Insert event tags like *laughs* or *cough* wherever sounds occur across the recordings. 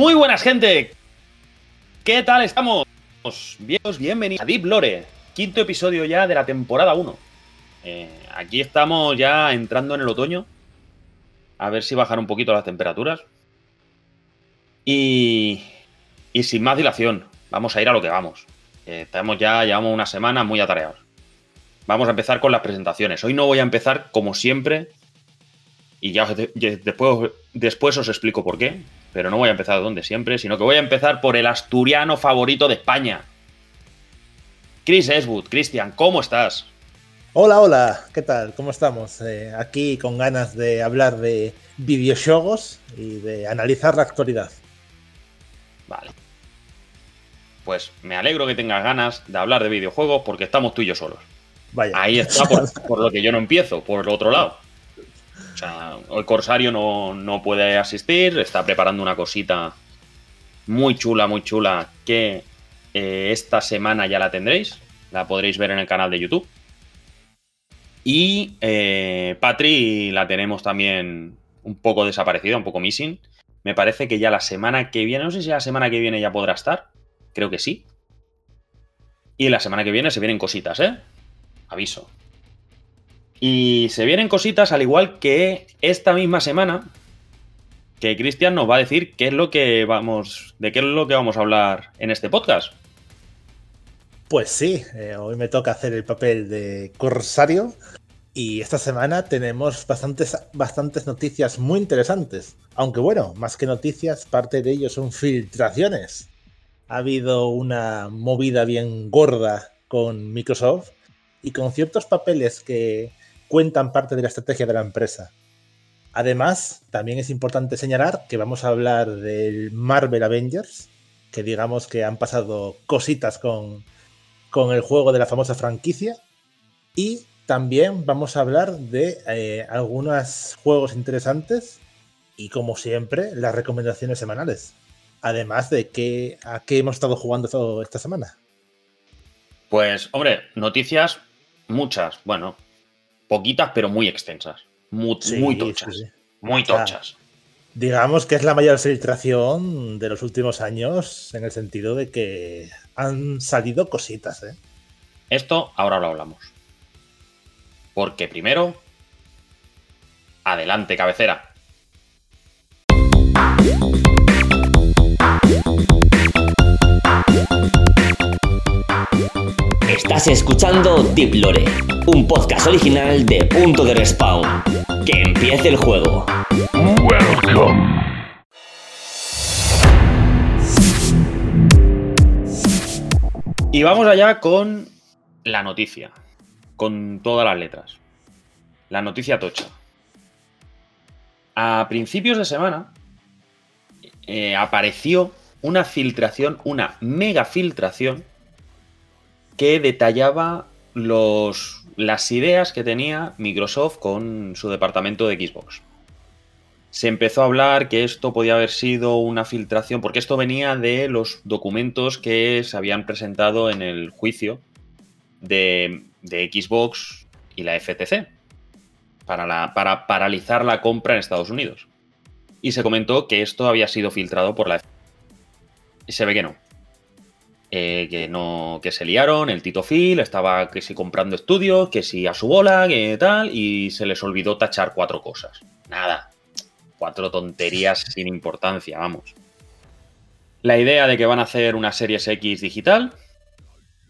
Muy buenas, gente. ¿Qué tal estamos? bienvenidos a Deep Lore, quinto episodio ya de la temporada 1. Eh, aquí estamos ya entrando en el otoño. A ver si bajan un poquito las temperaturas. Y, y sin más dilación, vamos a ir a lo que vamos. Eh, estamos ya, llevamos una semana muy atareados. Vamos a empezar con las presentaciones. Hoy no voy a empezar como siempre. Y ya después, después os explico por qué pero no voy a empezar donde siempre, sino que voy a empezar por el asturiano favorito de España. Chris Eswood, Cristian, ¿cómo estás? Hola, hola, ¿qué tal? ¿Cómo estamos? Eh, aquí con ganas de hablar de videojuegos y de analizar la actualidad. Vale. Pues me alegro que tengas ganas de hablar de videojuegos porque estamos tú y yo solos. Vaya. Ahí está por *laughs* lo que yo no empiezo, por el otro lado. Sea, el Corsario no, puede asistir, está preparando una cosita muy chula, muy chula, que eh, esta semana ya la tendréis. La podréis ver en el canal de YouTube. Y eh, Patri la tenemos también un poco desaparecida, un poco missing. Me parece que ya la semana que viene, no sé si la semana que viene ya podrá estar. Creo que sí. Y la semana que viene se vienen cositas, ¿eh? Aviso. Y se vienen cositas al igual que esta misma semana, que Cristian nos va a decir qué es lo que vamos, de qué es lo que vamos a hablar en este podcast. Pues sí, eh, hoy me toca hacer el papel de corsario y esta semana tenemos bastantes, bastantes noticias muy interesantes. Aunque bueno, más que noticias, parte de ello son filtraciones. Ha habido una movida bien gorda con Microsoft y con ciertos papeles que cuentan parte de la estrategia de la empresa. Además, también es importante señalar que vamos a hablar del Marvel Avengers, que digamos que han pasado cositas con, con el juego de la famosa franquicia. Y también vamos a hablar de eh, algunos juegos interesantes y, como siempre, las recomendaciones semanales. Además de que, a qué hemos estado jugando esta semana. Pues, hombre, noticias muchas. Bueno, poquitas, pero muy extensas. Muy, tochas. Muy tochas. digamos que es la mayor filtración de los últimos años en el sentido de que han salido cositas. ¿eh? Esto ahora lo hablamos. Porque primero, adelante, cabecera. Estás escuchando Deep Lore, un podcast original de Punto de Respawn. Que empiece el juego. Welcome. Y vamos allá con la noticia, con todas las letras. La noticia tocha. A principios de semana eh, apareció una filtración, una mega filtración que detallaba los, las ideas que tenía Microsoft con su departamento de Xbox. Se empezó a hablar que esto podía haber sido una filtración, porque esto venía de los documentos que se habían presentado en el juicio de, Xbox y la FTC para, para paralizar la compra en Estados Unidos. Y se comentó que esto había sido filtrado por la FTC. Y se ve que no. Eh, que no que se liaron, el Tito Phil estaba que si comprando estudios, que si a su bola, que tal, y se les olvidó tachar cuatro cosas. Nada, cuatro tonterías *laughs* sin importancia, vamos. La idea de que van a hacer una Series X digital,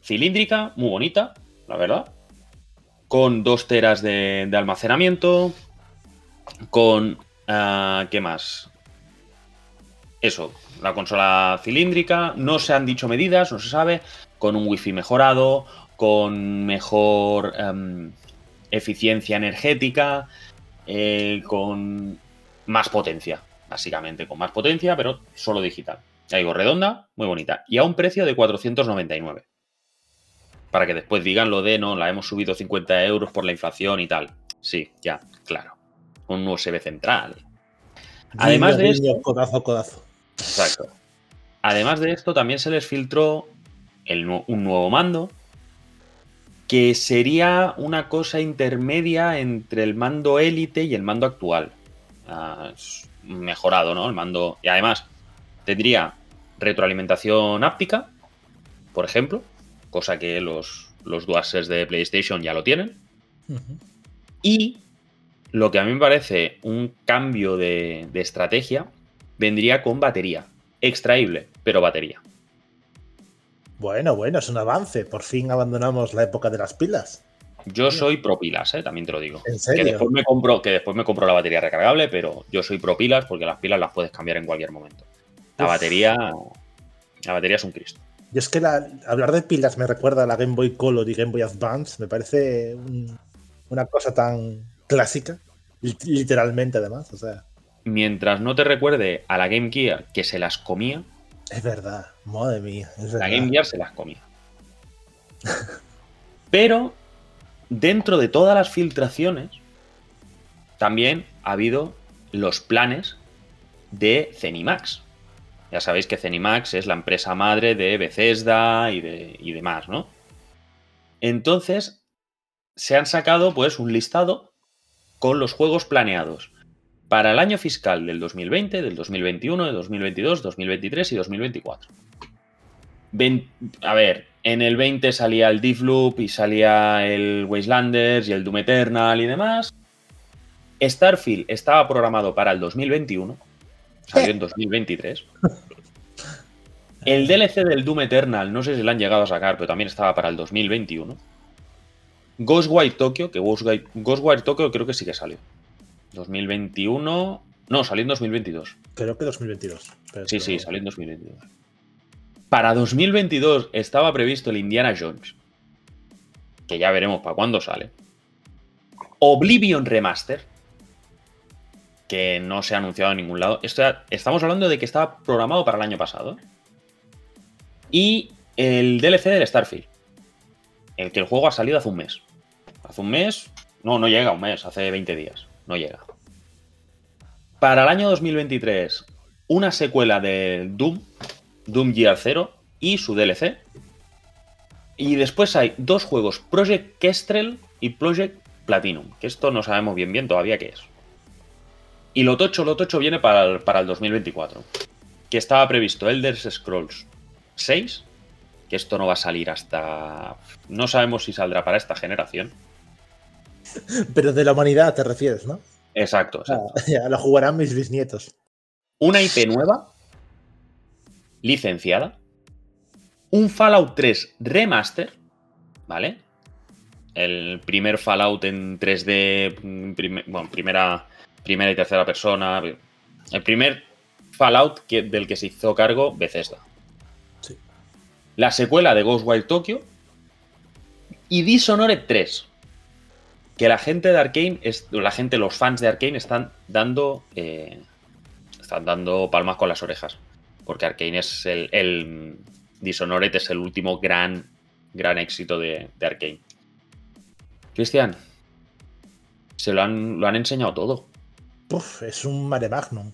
cilíndrica, muy bonita, la verdad, con dos teras de, almacenamiento, con... Ah, ¿Qué más? Eso, la consola cilíndrica, no se han dicho medidas, no se sabe, con un wifi mejorado, con mejor em, eficiencia energética, eh, con más potencia, básicamente, con más potencia, pero solo digital. Ya digo, redonda, muy bonita. Y a un precio de 499. Para que después digan lo de, no, la hemos subido 50 euros por la inflación y tal. Sí, ya, claro. Un USB central. Además de esto, codazo, codazo. Exacto. Además de esto, también se les filtró un nuevo mando que sería una cosa intermedia entre el mando élite y el mando actual. Ah, mejorado, ¿no? El mando. Y además, tendría retroalimentación áptica, por ejemplo, cosa que los, los DualSense de PlayStation ya lo tienen. Y lo que a mí me parece un cambio de, de estrategia vendría con batería. Extraíble, pero batería. Bueno, bueno, es un avance. Por fin abandonamos la época de las pilas. Yo soy pro pilas, ¿eh? también te lo digo. ¿En serio? Que después, me compro, que después me compro la batería recargable, pero yo soy pro pilas porque las pilas las puedes cambiar en cualquier momento. La Uf. batería. La batería es un Cristo. Yo es que la- hablar de pilas me recuerda a la Game Boy Color y Game Boy Advance. Me parece un- una cosa tan clásica, li- literalmente además. O sea, Mientras no te recuerde a la Game Gear que se las comía, es verdad, madre mía. Es la verdad. Game Gear se las comía. Pero dentro de todas las filtraciones, también ha habido los planes de Zenimax. Ya sabéis que Zenimax es la empresa madre de Bethesda y, de, y demás, ¿no? Entonces, se han sacado pues un listado con los juegos planeados para el año fiscal del 2020, del 2021, del 2022, 2023 y 2024. Ven- a ver, en el 20 salía el Deathloop y salía el Wastelanders y el Doom Eternal y demás. Starfield estaba programado para el 2021, salió en 2023. El DLC del Doom Eternal, no sé si lo han llegado a sacar, pero también estaba para el 2021. Ghostwire Tokyo, que Ghostwire, Ghostwire Tokyo creo que sí que salió. 2021. No, salió en 2022. Creo que 2022. pero Sí, sí, salió en 2022. Para 2022 estaba previsto el Indiana Jones, que ya veremos para cuándo sale. Oblivion Remaster, que no se ha anunciado en ningún lado. Esto ya- estamos hablando de que estaba programado para el año pasado. Y el DLC del Starfield, el que el juego ha salido hace un mes. Hace un mes, no, no llega a un mes, hace 20 días, no llega. Para el año 2023, una secuela de Doom, Doom Gear 0 y su DLC. Y después hay dos juegos, Project Kestrel y Project Platinum, que esto no sabemos bien bien todavía qué es. Y lo tocho, lo tocho viene para el, para el 2024, que estaba previsto Elder Scrolls 6, que esto no va a salir hasta... No sabemos si saldrá para esta generación. *laughs* Pero de la humanidad te refieres, ¿no? Exacto, exacto. Ah, *laughs* ya lo jugarán mis bisnietos. una IP nueva, licenciada, un Fallout 3 remaster, ¿vale? El primer Fallout en 3D, mm, bueno, primera, primera y tercera persona, el primer Fallout que- del que se hizo cargo Bethesda. Sí. La secuela de Ghostwire Tokyo y Dishonored 3. Que la gente de Arkane, es, la gente, los fans de Arkane están dando eh, están dando palmas con las orejas. Porque Arkane es el, Dishonored es el último gran, gran éxito de, Arkane. Cristian, se lo han, lo han enseñado todo. Uf, es un mare magnum.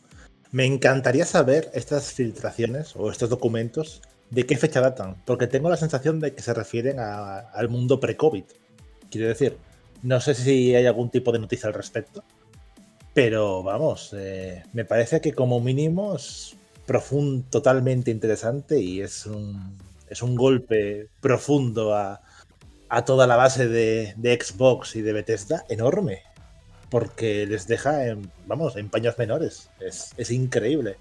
Me encantaría saber estas filtraciones o estos documentos de qué fecha datan, porque tengo la sensación de que se refieren al mundo pre-COVID. Quiero decir, no sé si hay algún tipo de noticia al respecto, pero vamos, eh, me parece que como mínimo es profundo, totalmente interesante y es un, es un golpe profundo a, a toda la base de, Xbox y de Bethesda enorme porque les deja en, vamos, en paños menores. Es, es increíble.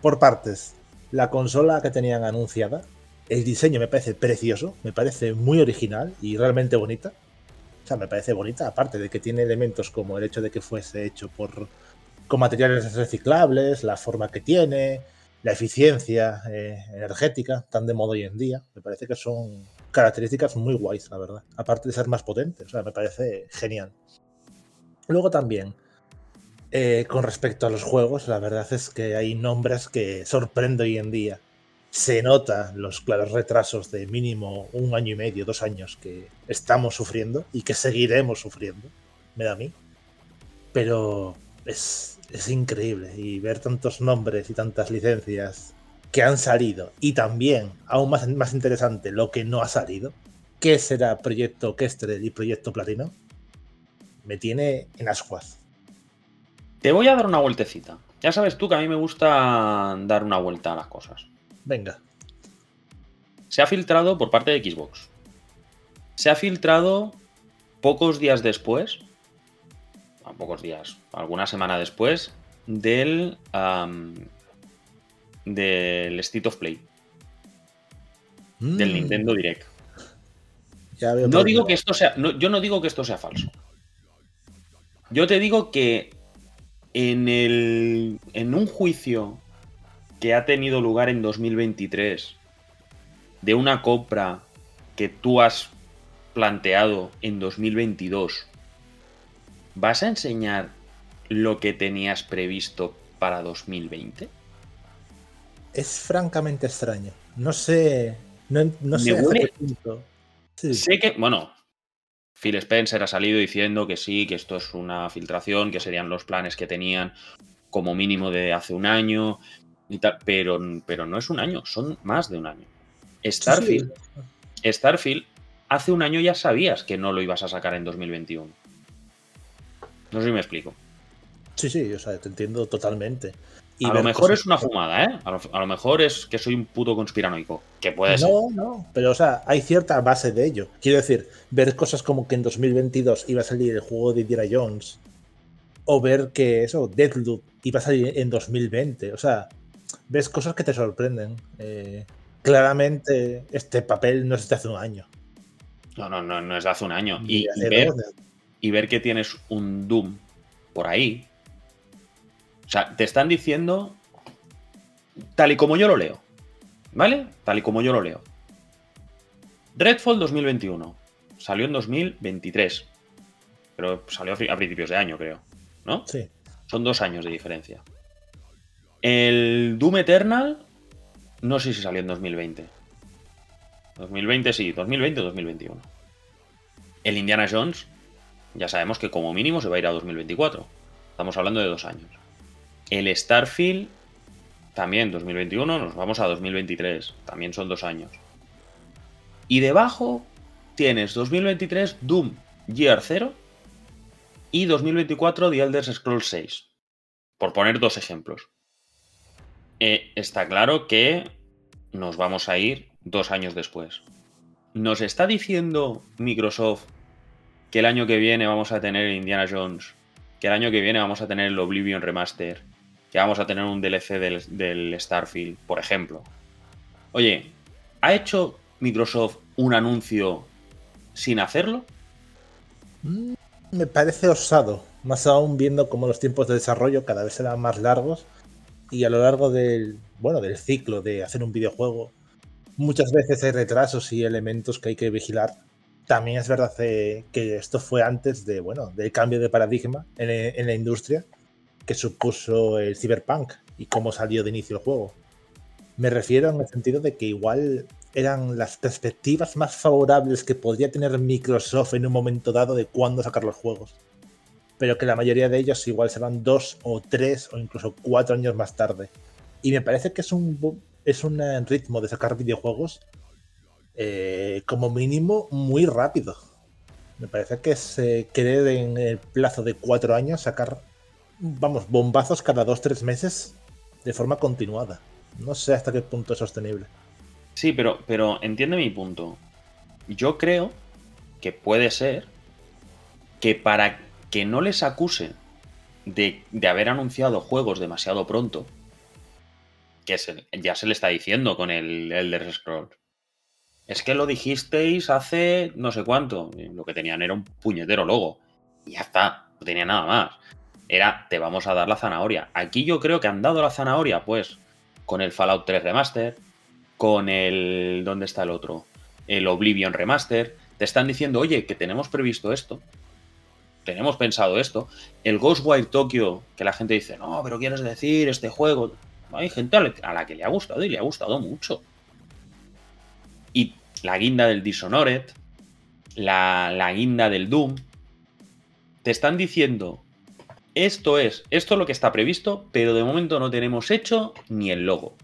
Por partes, la consola que tenían anunciada, el diseño me parece precioso, me parece muy original y realmente bonita. O sea, me parece bonita, aparte de que tiene elementos como el hecho de que fuese hecho por con materiales reciclables, la forma que tiene, la eficiencia eh, energética, tan de moda hoy en día. Me parece que son características muy guays, la verdad. Aparte de ser más potente, o sea, me parece genial. Luego también, eh, con respecto a los juegos, la verdad es que hay nombres que sorprende hoy en día. Se nota los claros retrasos de mínimo un año y medio, dos años que estamos sufriendo y que seguiremos sufriendo, me da a mí. Pero es, es increíble y ver tantos nombres y tantas licencias que han salido y también, aún más, más interesante, lo que no ha salido. ¿Qué será Proyecto Kestrel y Proyecto Platino? me tiene en ascuas. Te voy a dar una vueltecita. Ya sabes tú que a mí me gusta dar una vuelta a las cosas. Venga. Se ha filtrado por parte de Xbox. Se ha filtrado pocos días después, a pocos días, alguna semana después, del, del State of Play. Del Mm, Nintendo Direct. ya veo No digo que esto sea. no- yo no digo que esto sea falso. Yo te digo que en, el, en un juicio que ha tenido lugar en 2023 de una compra que tú has planteado en 2022, ¿vas a enseñar lo que tenías previsto para 2020? va. Es francamente extraño. No sé. No, no sé qué punto. Sí. Sé que, bueno, Phil Spencer ha salido diciendo que sí, que esto es una filtración, que serían los planes que tenían como mínimo de hace un año y tal, pero, pero no es un año, son más de un año. Sí. Starfield, Starfield, hace un año ya sabías que no lo ibas a sacar en 2021. No sé si me explico. Sí, sí, o sea, te entiendo totalmente. Y a lo mejor cosas- es una fumada, ¿eh? A lo, a lo mejor es que soy un puto conspiranoico, que puede ser. No, no, pero o sea, hay cierta base de ello. Quiero decir, ver cosas como que en 2022 iba a salir el juego de Indiana Jones, o ver que eso, Deathloop, iba a salir en 2020. O sea, ves cosas que te sorprenden. Eh, claramente, este papel no es de hace un año. No, no, no, no es de hace un año. Y, ver, y ver que tienes un Doom por ahí. O sea, te están diciendo tal y como yo lo leo. ¿Vale? Tal y como yo lo leo. Redfall 2021. Salió en 2023. Pero salió a principios de año, creo. ¿No? Sí. Son dos años de diferencia. El Doom Eternal, no sé si salió en 2020. 2020 sí, 2020 o 2021. El Indiana Jones, ya sabemos que como mínimo se va a ir a 2024. Estamos hablando de dos años. El Starfield, también 2021, nos vamos a 2023. También son dos años. Y debajo tienes 2023 Doom Year 0 y 2024 The Elder Scrolls 6. Por poner dos ejemplos. Eh, está claro que nos vamos a ir dos años después. ¿Nos está diciendo Microsoft que el año que viene vamos a tener Indiana Jones? Que el año que viene vamos a tener el Oblivion Remaster? Que vamos a tener un DLC del, Starfield, por ejemplo. Oye, ¿ha hecho Microsoft un anuncio sin hacerlo? Mm, Me parece osado, más aún viendo cómo los tiempos de desarrollo cada vez serán más largos y a lo largo del, bueno, del ciclo de hacer un videojuego, muchas veces hay retrasos y elementos que hay que vigilar. También es verdad eh, que esto fue antes de, bueno, del cambio de paradigma en, en la industria que supuso el cyberpunk y cómo salió de inicio el juego. Me refiero en el sentido de que igual eran las perspectivas más favorables que podría tener Microsoft en un momento dado de cuándo sacar los juegos. Pero que la mayoría de ellos igual serán dos o tres o incluso cuatro años más tarde. Y me parece que es un, es un eh, ritmo de sacar videojuegos eh, como mínimo muy rápido. Me parece que se querer en el plazo de cuatro años sacar, vamos, bombazos cada dos, tres meses de forma continuada. No sé hasta qué punto es sostenible. Sí, pero, pero entiende mi punto. Yo creo que puede ser que para que no les acusen de, haber anunciado juegos demasiado pronto, que se- ya se le está diciendo con el Elder Scrolls, es que lo dijisteis hace no sé cuánto. Lo que tenían era un puñetero logo. Y ya está, no tenía nada más. Era, te vamos a dar la zanahoria. Aquí yo creo que han dado la zanahoria, pues, con el Fallout 3 Remaster, con el. ¿Dónde está el otro? El Oblivion Remaster. Te están diciendo, oye, que tenemos previsto esto. Tenemos pensado esto. El Ghostwire Tokyo, que la gente dice, no, pero quieres decir este juego. Hay gente a la- que le ha gustado y le ha gustado mucho. Y la guinda del Dishonored, la, la guinda del Doom. Te están diciendo, esto es, esto es lo que está previsto, pero de momento no tenemos hecho ni el logo.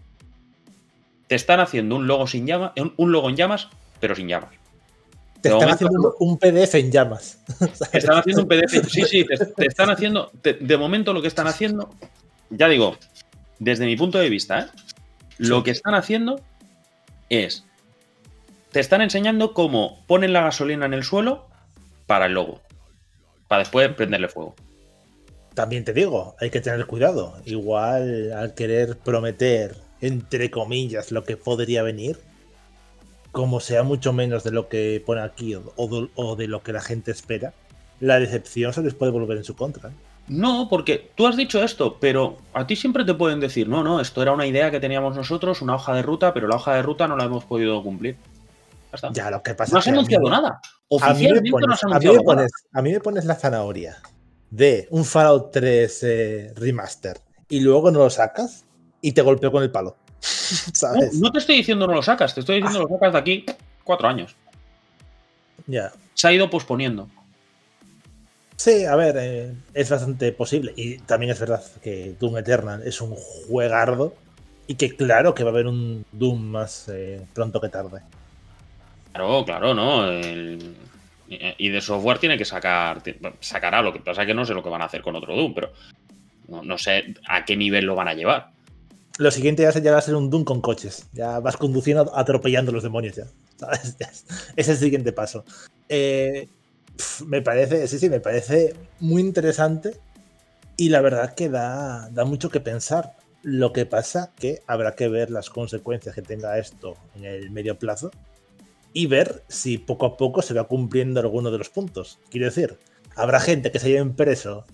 Te están haciendo un logo sin llamas, un, un logo en llamas, pero sin llamas. Te están momento- haciendo un, PDF en llamas. *laughs* Te están haciendo un PDF. Sí, sí, te, te están haciendo. te- de momento lo que están haciendo ya digo, desde mi punto de vista, ¿eh? lo que están haciendo es, te están enseñando cómo ponen la gasolina en el suelo para el logo, para después prenderle fuego. También te digo, hay que tener cuidado. Igual al querer prometer, entre comillas, lo que podría venir, como sea mucho menos de lo que pone aquí o, de lo que la gente espera, la decepción se les puede volver en su contra. No, porque tú has dicho esto, pero a ti siempre te pueden decir, no, no, esto era una idea que teníamos nosotros, una hoja de ruta, pero la hoja de ruta no la hemos podido cumplir. Ya, lo que pasa no has anunciado nada. Oficialmente no has anunciado nada. A mí me pones la zanahoria de un Fallout 3 eh, remaster y luego no lo sacas y te golpeo con el palo. *laughs* No, te estoy diciendo no lo sacas, te estoy diciendo lo sacas de aquí cuatro años. Ya. Se ha ido posponiendo. Sí, a ver, eh, es bastante posible. Y también es verdad que Doom Eternal es un juegardo y que claro que va a haber un Doom más eh, pronto que tarde. Claro, claro, ¿no? y de software tiene que sacar, sacará, lo que pasa es que no sé lo que van a hacer con otro Doom, pero no, sé a qué nivel lo van a llevar. Lo siguiente ya, se, va a ser un Doom con coches, ya vas conduciendo atropellando a los demonios ya. *laughs* Es el siguiente paso. Eh, me parece, sí, sí, me parece muy interesante y la verdad que da, da mucho que pensar. Lo que pasa que habrá que ver las consecuencias que tenga esto en el medio plazo y ver si poco a poco se va cumpliendo alguno de los puntos. Quiero decir, habrá gente que se haya impreso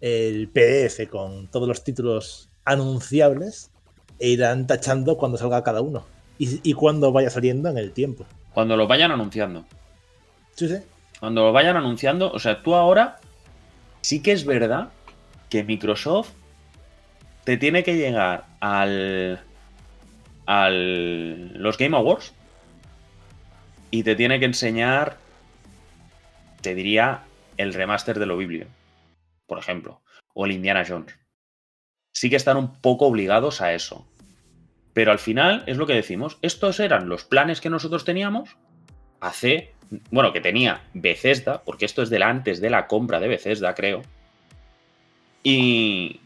el PDF con todos los títulos anunciables e irán tachando cuando salga cada uno y, cuando vaya saliendo en el tiempo. Cuando lo vayan anunciando. Sí, sí. Cuando lo vayan anunciando, o sea, tú ahora sí que es verdad que Microsoft te tiene que llegar al al los Game Awards y te tiene que enseñar, te diría, el remaster de lo biblio, por ejemplo, o el Indiana Jones. Sí que están un poco obligados a eso. Pero al final es lo que decimos, estos eran los planes que nosotros teníamos hace, bueno, que tenía Bethesda, porque esto es del antes de la compra de Bethesda, creo. Y,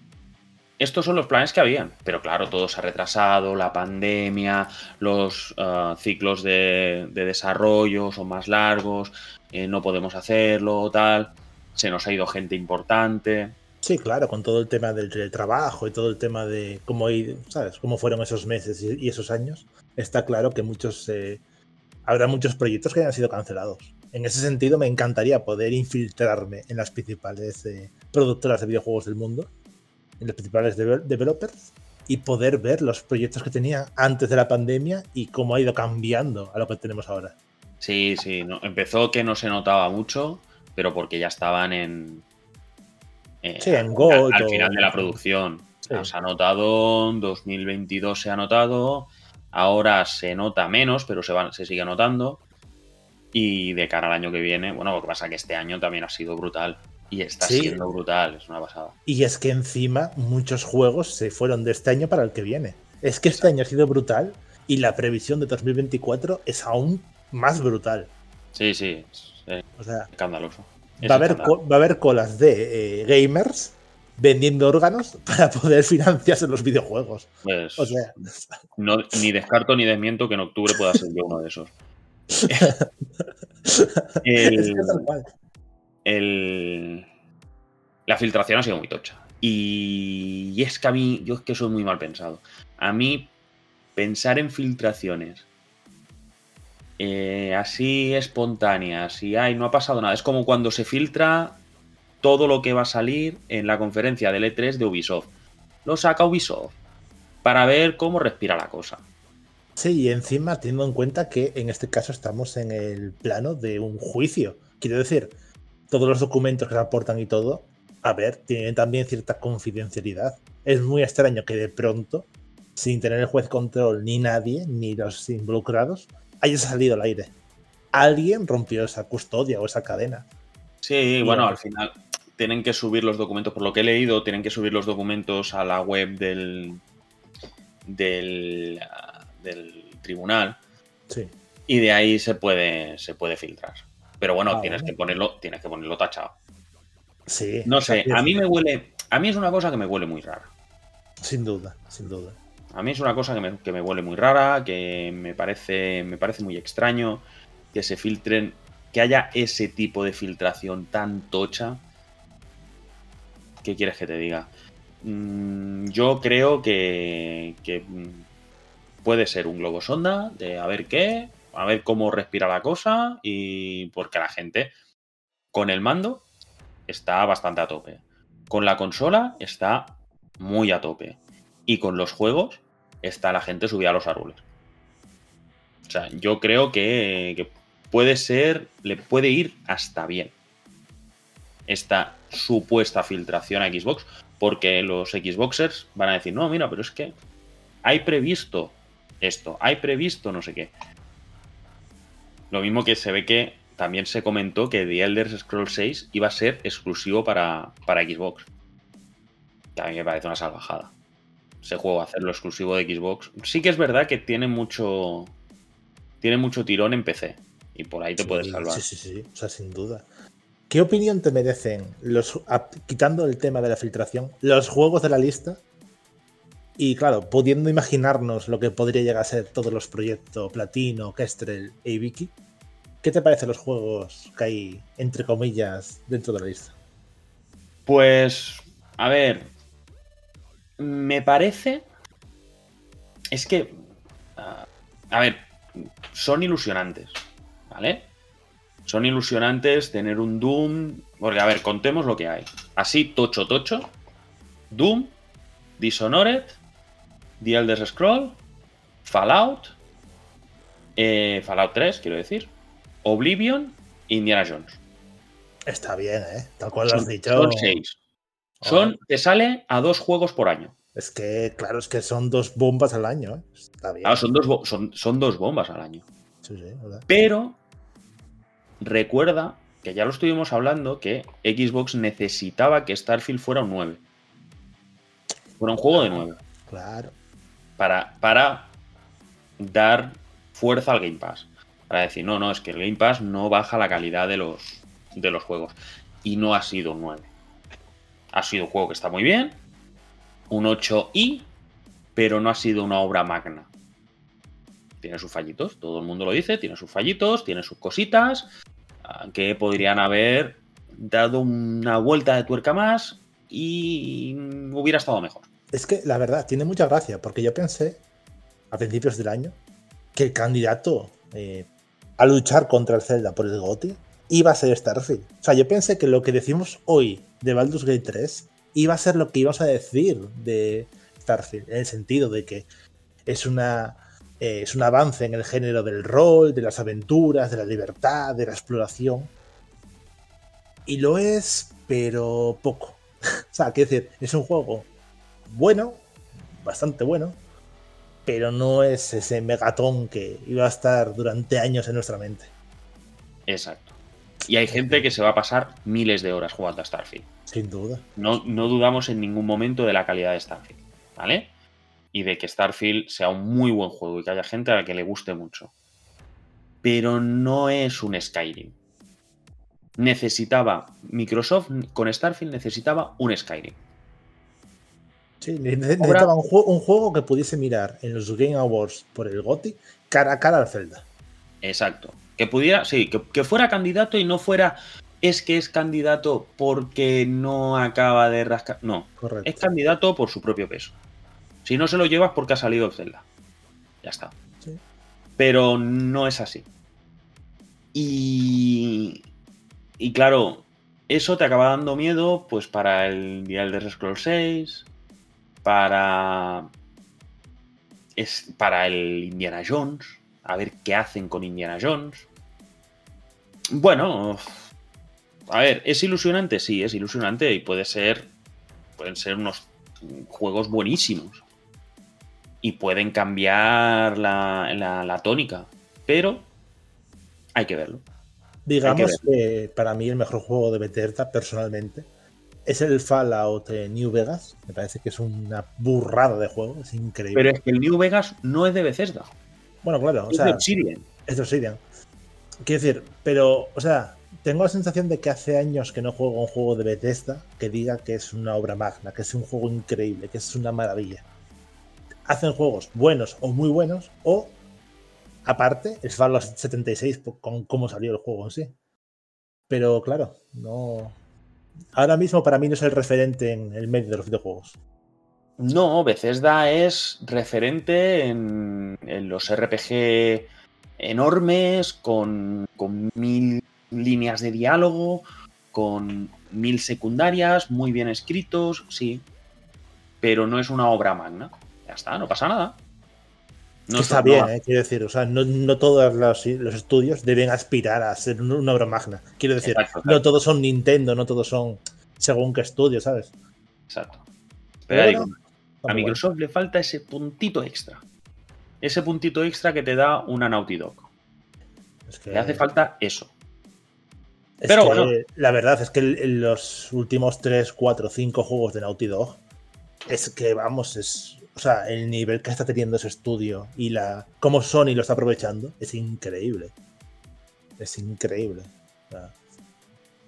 estos son los planes que habían, pero claro, todo se ha retrasado, la pandemia, los ah, ciclos de, desarrollo son más largos, eh, no podemos hacerlo, tal, se nos ha ido gente importante. Sí, claro, con todo el tema del trabajo y todo el tema de cómo, ¿sabes? cómo fueron esos meses y, esos años, está claro que muchos, eh, habrá muchos proyectos que hayan sido cancelados. En ese sentido, me encantaría poder infiltrarme en las principales eh, productoras de videojuegos del mundo en los principales developers y poder ver los proyectos que tenía antes de la pandemia y cómo ha ido cambiando a lo que tenemos ahora. Sí, sí, empezó que no se notaba mucho, pero porque ya estaban en. Eh, sí, en Go. Al, final de la producción. Se ha notado, en 2022 se ha notado, ahora se nota menos, pero se, se sigue notando. Y de cara al año que viene, bueno, lo que pasa es que este año también ha sido brutal. Y está siendo brutal, es una pasada. Y es que encima muchos juegos se fueron de este año para el que viene. Es que este año ha sido brutal y la previsión de 2024 es aún más brutal. Sí, sí. o sea, escandaloso. Va, a haber, va, a haber, colas de eh, gamers vendiendo órganos *laughs* para poder financiarse los videojuegos. Pues, o sea, ni descarto ni desmiento que en octubre pueda ser yo uno de esos. el, *laughs* es que cual la filtración ha sido muy tocha. Y, es que a mí, yo es que soy muy mal pensado. A mí, pensar en filtraciones eh, así espontáneas y ay, no ha pasado nada. Es como cuando se filtra todo lo que va a salir en la conferencia del E3 de Ubisoft. Lo saca Ubisoft para ver cómo respira la cosa. Sí, y encima teniendo en cuenta que en este caso estamos en el plano de un juicio. Quiero decir, todos los documentos que se aportan y todo, a ver, tienen también cierta confidencialidad. Es muy extraño que de pronto, sin tener el juez control ni nadie, ni los involucrados, haya salido al aire. Alguien rompió esa custodia o esa cadena. Sí, bueno, al final tienen que subir los documentos, por lo que he leído, tienen que subir los documentos a la web del, del, del tribunal. Sí. Y de ahí se puede, se puede filtrar. Pero bueno, ah, tienes que ponerlo, tienes que ponerlo tachado. Sí. No sé, a mí me huele. A mí es una cosa que me huele muy rara. Sin duda, sin duda. A mí es una cosa que me, que me huele muy rara, que me parece, me parece muy extraño que se filtren, que haya ese tipo de filtración tan tocha. ¿Qué quieres que te diga? Mm, yo creo que, que mm, puede ser un globo sonda de a ver qué, a ver cómo respira la cosa y porque la gente con el mando está bastante a tope. Con la consola está muy a tope. Y con los juegos está la gente subida a los árboles. O sea, yo creo que, puede ser, le puede ir hasta bien esta supuesta filtración a Xbox, porque los Xboxers van a decir, no, mira, pero es que hay previsto esto, hay previsto no sé qué. Lo mismo que se ve que también se comentó que The Elder Scrolls 6 iba a ser exclusivo para, para Xbox. Que a mí me parece una salvajada. Ese juego, hacerlo exclusivo de Xbox. Sí que es verdad que tiene mucho. Tiene mucho tirón en PC. Y por ahí te Sí, puedes salvar. Sí, sí, sí, o sea, sin duda. ¿Qué opinión te merecen, los, quitando el tema de la filtración, los juegos de la lista? Y claro, pudiendo imaginarnos lo que podría llegar a ser todos los proyectos Platino, Kestrel e Ibiki, ¿qué te parecen los juegos que hay, entre comillas, dentro de la lista? Pues, a ver, me parece... Es que... ah, a ver, son ilusionantes, ¿vale? Son ilusionantes tener un Doom... Porque, a ver, contemos lo que hay. Así, tocho, tocho. Doom, Dishonored, The Elder Scroll, Fallout, eh, Fallout 3, quiero decir, Oblivion, Indiana Jones. Está bien, ¿eh? Tal cual lo has dicho. son seis. Son, te sale a dos juegos por año. Es que, claro, es que son dos bombas al año, ¿eh? Está bien. Ah, son, dos, son, son dos bombas al año. Sí, sí, ¿verdad? Pero recuerda que ya lo estuvimos hablando que Xbox necesitaba que Starfield fuera un 9. Fuera un juego de 9. Claro. Para, para dar fuerza al Game Pass. Para decir, no, no, es que el Game Pass no baja la calidad de los, de los juegos. Y no ha sido un 9. Ha sido un juego que está muy bien. Un 8i, pero no ha sido una obra magna. Tiene sus fallitos, todo el mundo lo dice, tiene sus fallitos, tiene sus cositas, que podrían haber dado una vuelta de tuerca más y hubiera estado mejor. Es que la verdad, tiene mucha gracia, porque yo pensé a principios del año que el candidato eh, a luchar contra el Zelda por el GOTY iba a ser Starfield. O sea, yo pensé que lo que decimos hoy de Baldur's Gate 3 iba a ser lo que íbamos a decir de Starfield, en el sentido de que es una eh, es un avance en el género del rol, de las aventuras, de la libertad, de la exploración. Y lo es, pero poco. *laughs* o sea, quiero decir, es un juego bueno, bastante bueno, pero no es ese megatón que iba a estar durante años en nuestra mente. Exacto. Y hay gente que se va a pasar miles de horas jugando a Starfield. Sin duda. No, no dudamos en ningún momento de la calidad de Starfield, ¿vale? Y de que Starfield sea un muy buen juego y que haya gente a la que le guste mucho. Pero no es un Skyrim. Necesitaba, Microsoft con Starfield necesitaba un Skyrim. Sí, ne- ne- necesitaba un, jue- un juego que pudiese mirar en los Game Awards por el GOTY cara a cara al Zelda. Exacto. Que pudiera, sí, que, que fuera candidato y no fuera, es que es candidato porque no acaba de rascar. No, Correcto. es candidato por su propio peso. Si no se lo llevas porque ha salido el Zelda. Ya está. Sí. Pero no es así. Y. Y claro, eso te acaba dando miedo, pues para el The Elder Scrolls 6, para. Es para el Indiana Jones, a ver qué hacen con Indiana Jones. Bueno, a ver, ¿es ilusionante? Sí, es ilusionante y puede ser. Pueden ser unos juegos buenísimos. Y pueden cambiar la, la- la tónica. Pero hay que verlo. Digamos que, para mí el mejor juego de Bethesda, personalmente, es el Fallout New Vegas. Me parece que es una burrada de juego, es increíble. Pero es que el New Vegas no es de Bethesda. Bueno, claro, o es de sea, Obsidian. es de Obsidian. Quiero decir, pero, o sea, tengo la sensación de que hace años que no juego un juego de Bethesda que diga que es una obra magna, que es un juego increíble, que es una maravilla. Hacen juegos buenos o muy buenos, o aparte, es Fallout 76 con cómo salió el juego en sí. Pero claro, no. Ahora mismo para mí no es el referente en el medio de los videojuegos. No, Bethesda es referente en, los RPG enormes, con, con mil líneas de diálogo, con mil secundarias, muy bien escritos, sí. Pero no es una obra magna. Ya está, no pasa nada. No está bien, eh, quiero decir, o sea, no, todos los, estudios deben aspirar a ser una obra magna. Quiero decir, no todos son Nintendo, no todos son según qué estudio, ¿sabes? Exacto. Pero, a Microsoft le falta ese puntito extra. Ese puntito extra que te da una Naughty Dog. Le hace falta eso. Pero bueno. La verdad es que los últimos 3, 4, 5 juegos de Naughty Dog es que, vamos, es. O sea, el nivel que está teniendo ese estudio y la cómo Sony lo está aprovechando es increíble. Es increíble.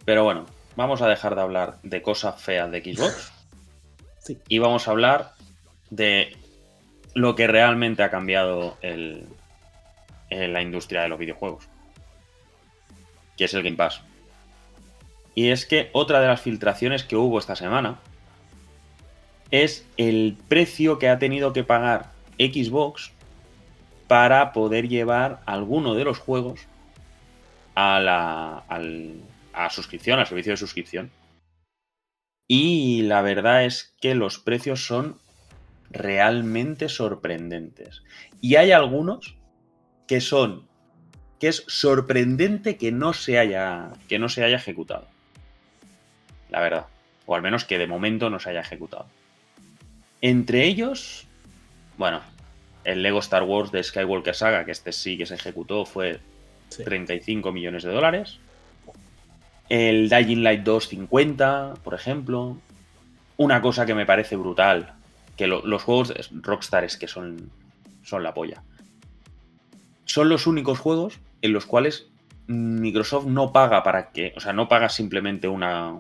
Pero bueno, vamos a dejar de hablar de cosas feas de Xbox. *laughs* sí. Y vamos a hablar de lo que realmente ha cambiado el, en la industria de los videojuegos. Que es el Game Pass. Y es que otra de las filtraciones que hubo esta semana es el precio que ha tenido que pagar Xbox para poder llevar alguno de los juegos a la a suscripción, al servicio de suscripción. Y la verdad es que los precios son realmente sorprendentes. Y hay algunos que son que es sorprendente que no se haya que no se haya ejecutado la verdad. O al menos que de momento no se haya ejecutado. Entre ellos, bueno, el Lego Star Wars de Skywalker Saga, que este sí que se ejecutó, fue 35 millones de dólares. El Dying Light 2 50, por ejemplo. Una cosa que me parece brutal, que los juegos Rockstar es que son, son la polla. Son los únicos juegos en los cuales Microsoft no paga para que, o sea, no paga simplemente una,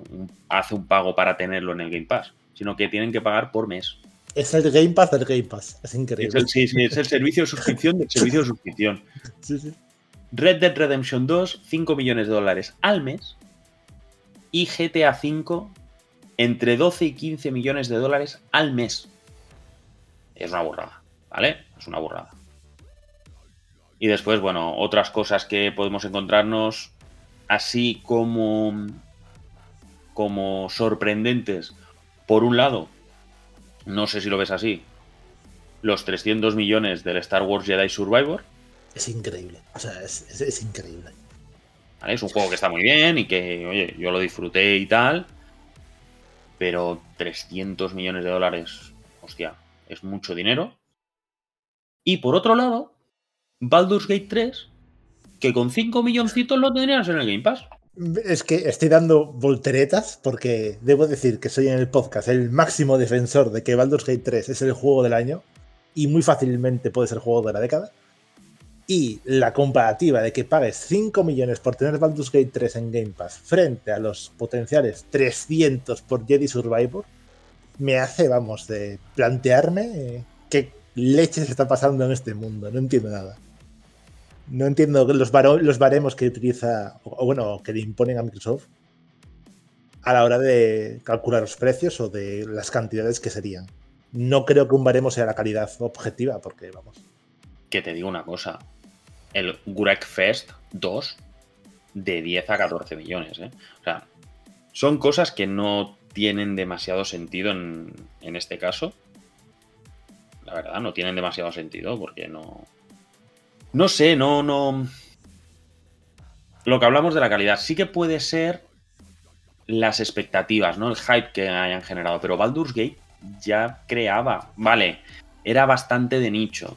hace un pago para tenerlo en el Game Pass, sino que tienen que pagar por mes. Es el Game Pass del Game Pass, es increíble. sí, sí, es el servicio de suscripción del servicio de suscripción. *laughs* Sí, sí. Red Dead Redemption 2, 5 millones de dólares al mes. Y GTA 5, entre 12 y 15 millones de dólares al mes. Es una burrada, ¿vale? Es una burrada. Y después, bueno, otras cosas que podemos encontrarnos así como, como sorprendentes. Por un lado, no sé si lo ves así, los 300 millones del Star Wars Jedi Survivor. Es increíble, o sea, es, increíble. Es un juego que está muy bien y que, oye, yo lo disfruté y tal, pero 300 millones de dólares, hostia, es mucho dinero. Y por otro lado, Baldur's Gate 3, que con 5 milloncitos lo tendrías en el Game Pass. Es que estoy dando volteretas porque debo decir que soy en el podcast el máximo defensor de que Baldur's Gate 3 es el juego del año y muy fácilmente puede ser juego de la década. Y la comparativa de que pagues 5 millones por tener Baldur's Gate 3 en Game Pass frente a los potenciales 300 por Jedi Survivor me hace, vamos, de plantearme eh, qué leches está pasando en este mundo. No entiendo nada. No entiendo los, los baremos que utiliza, o bueno, que le imponen a Microsoft a la hora de calcular los precios o de las cantidades que serían. No creo que un baremo sea la calidad objetiva, porque vamos. Que te digo una cosa. El Gurek Fest 2 de 10 a 14 millones. ¿eh? O sea, son cosas que no tienen demasiado sentido en, en este caso. La verdad, no tienen demasiado sentido porque no, no sé, no, no. Lo que hablamos de la calidad, sí que puede ser las expectativas, ¿no? El hype que hayan generado. Pero Baldur's Gate ya creaba. Vale, era bastante de nicho.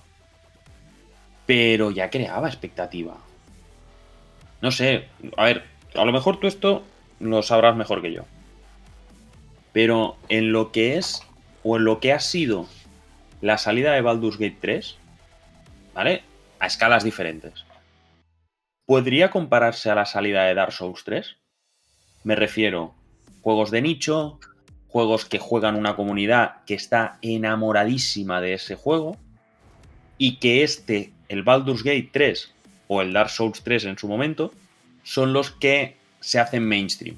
Pero ya creaba expectativa. No sé, a ver, a lo mejor tú esto lo sabrás mejor que yo. Pero en lo que es, o en lo que ha sido la salida de Baldur's Gate 3, ¿vale? a escalas diferentes. ¿podría compararse a la salida de Dark Souls 3? Me refiero, juegos de nicho, juegos que juegan una comunidad que está enamoradísima de ese juego y que este, el Baldur's Gate 3 o el Dark Souls 3 en su momento, son los que se hacen mainstream.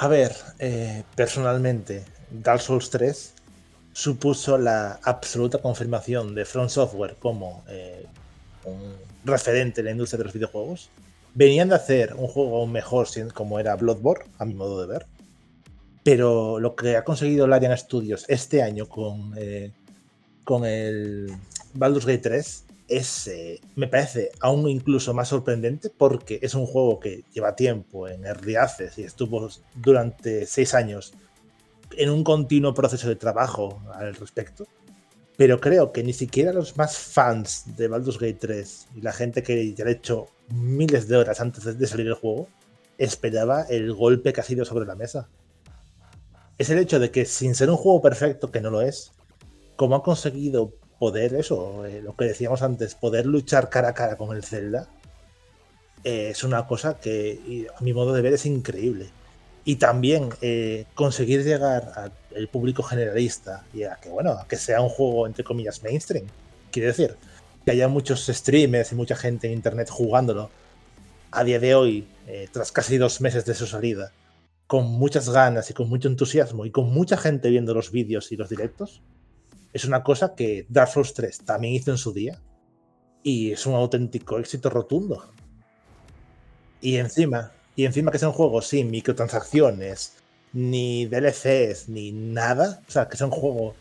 A ver, eh, personalmente, Dark Souls 3 supuso la absoluta confirmación de Front Software como eh, un referente en la industria de los videojuegos. Venían de hacer un juego mejor como era Bloodborne, a mi modo de ver. Pero lo que ha conseguido Larian Studios este año con, eh, con el Baldur's Gate 3 es, me parece aún incluso más sorprendente porque es un juego que lleva tiempo en Early y estuvo durante seis años en un continuo proceso de trabajo al respecto. Pero creo que ni siquiera los más fans de Baldur's Gate 3 y la gente que ya ha hecho miles de horas antes de salir el juego esperaba el golpe que ha sido sobre la mesa. Es el hecho de que sin ser un juego perfecto, que no lo es, como ha conseguido poder eso, eh, lo que decíamos antes, poder luchar cara a cara con el Zelda, eh, es una cosa que a mi modo de ver es increíble. Y también eh, conseguir llegar al público generalista y a que, bueno, a que sea un juego entre comillas mainstream. Quiere decir, que haya muchos streamers y mucha gente en internet jugándolo a día de hoy, tras casi dos meses de su salida, con muchas ganas y con mucho entusiasmo y con mucha gente viendo los vídeos y los directos, es una cosa que Dark Souls 3 también hizo en su día y es un auténtico éxito rotundo. Y encima, y encima que sea un juego sin microtransacciones, ni DLCs, ni nada, o sea, que sea un juego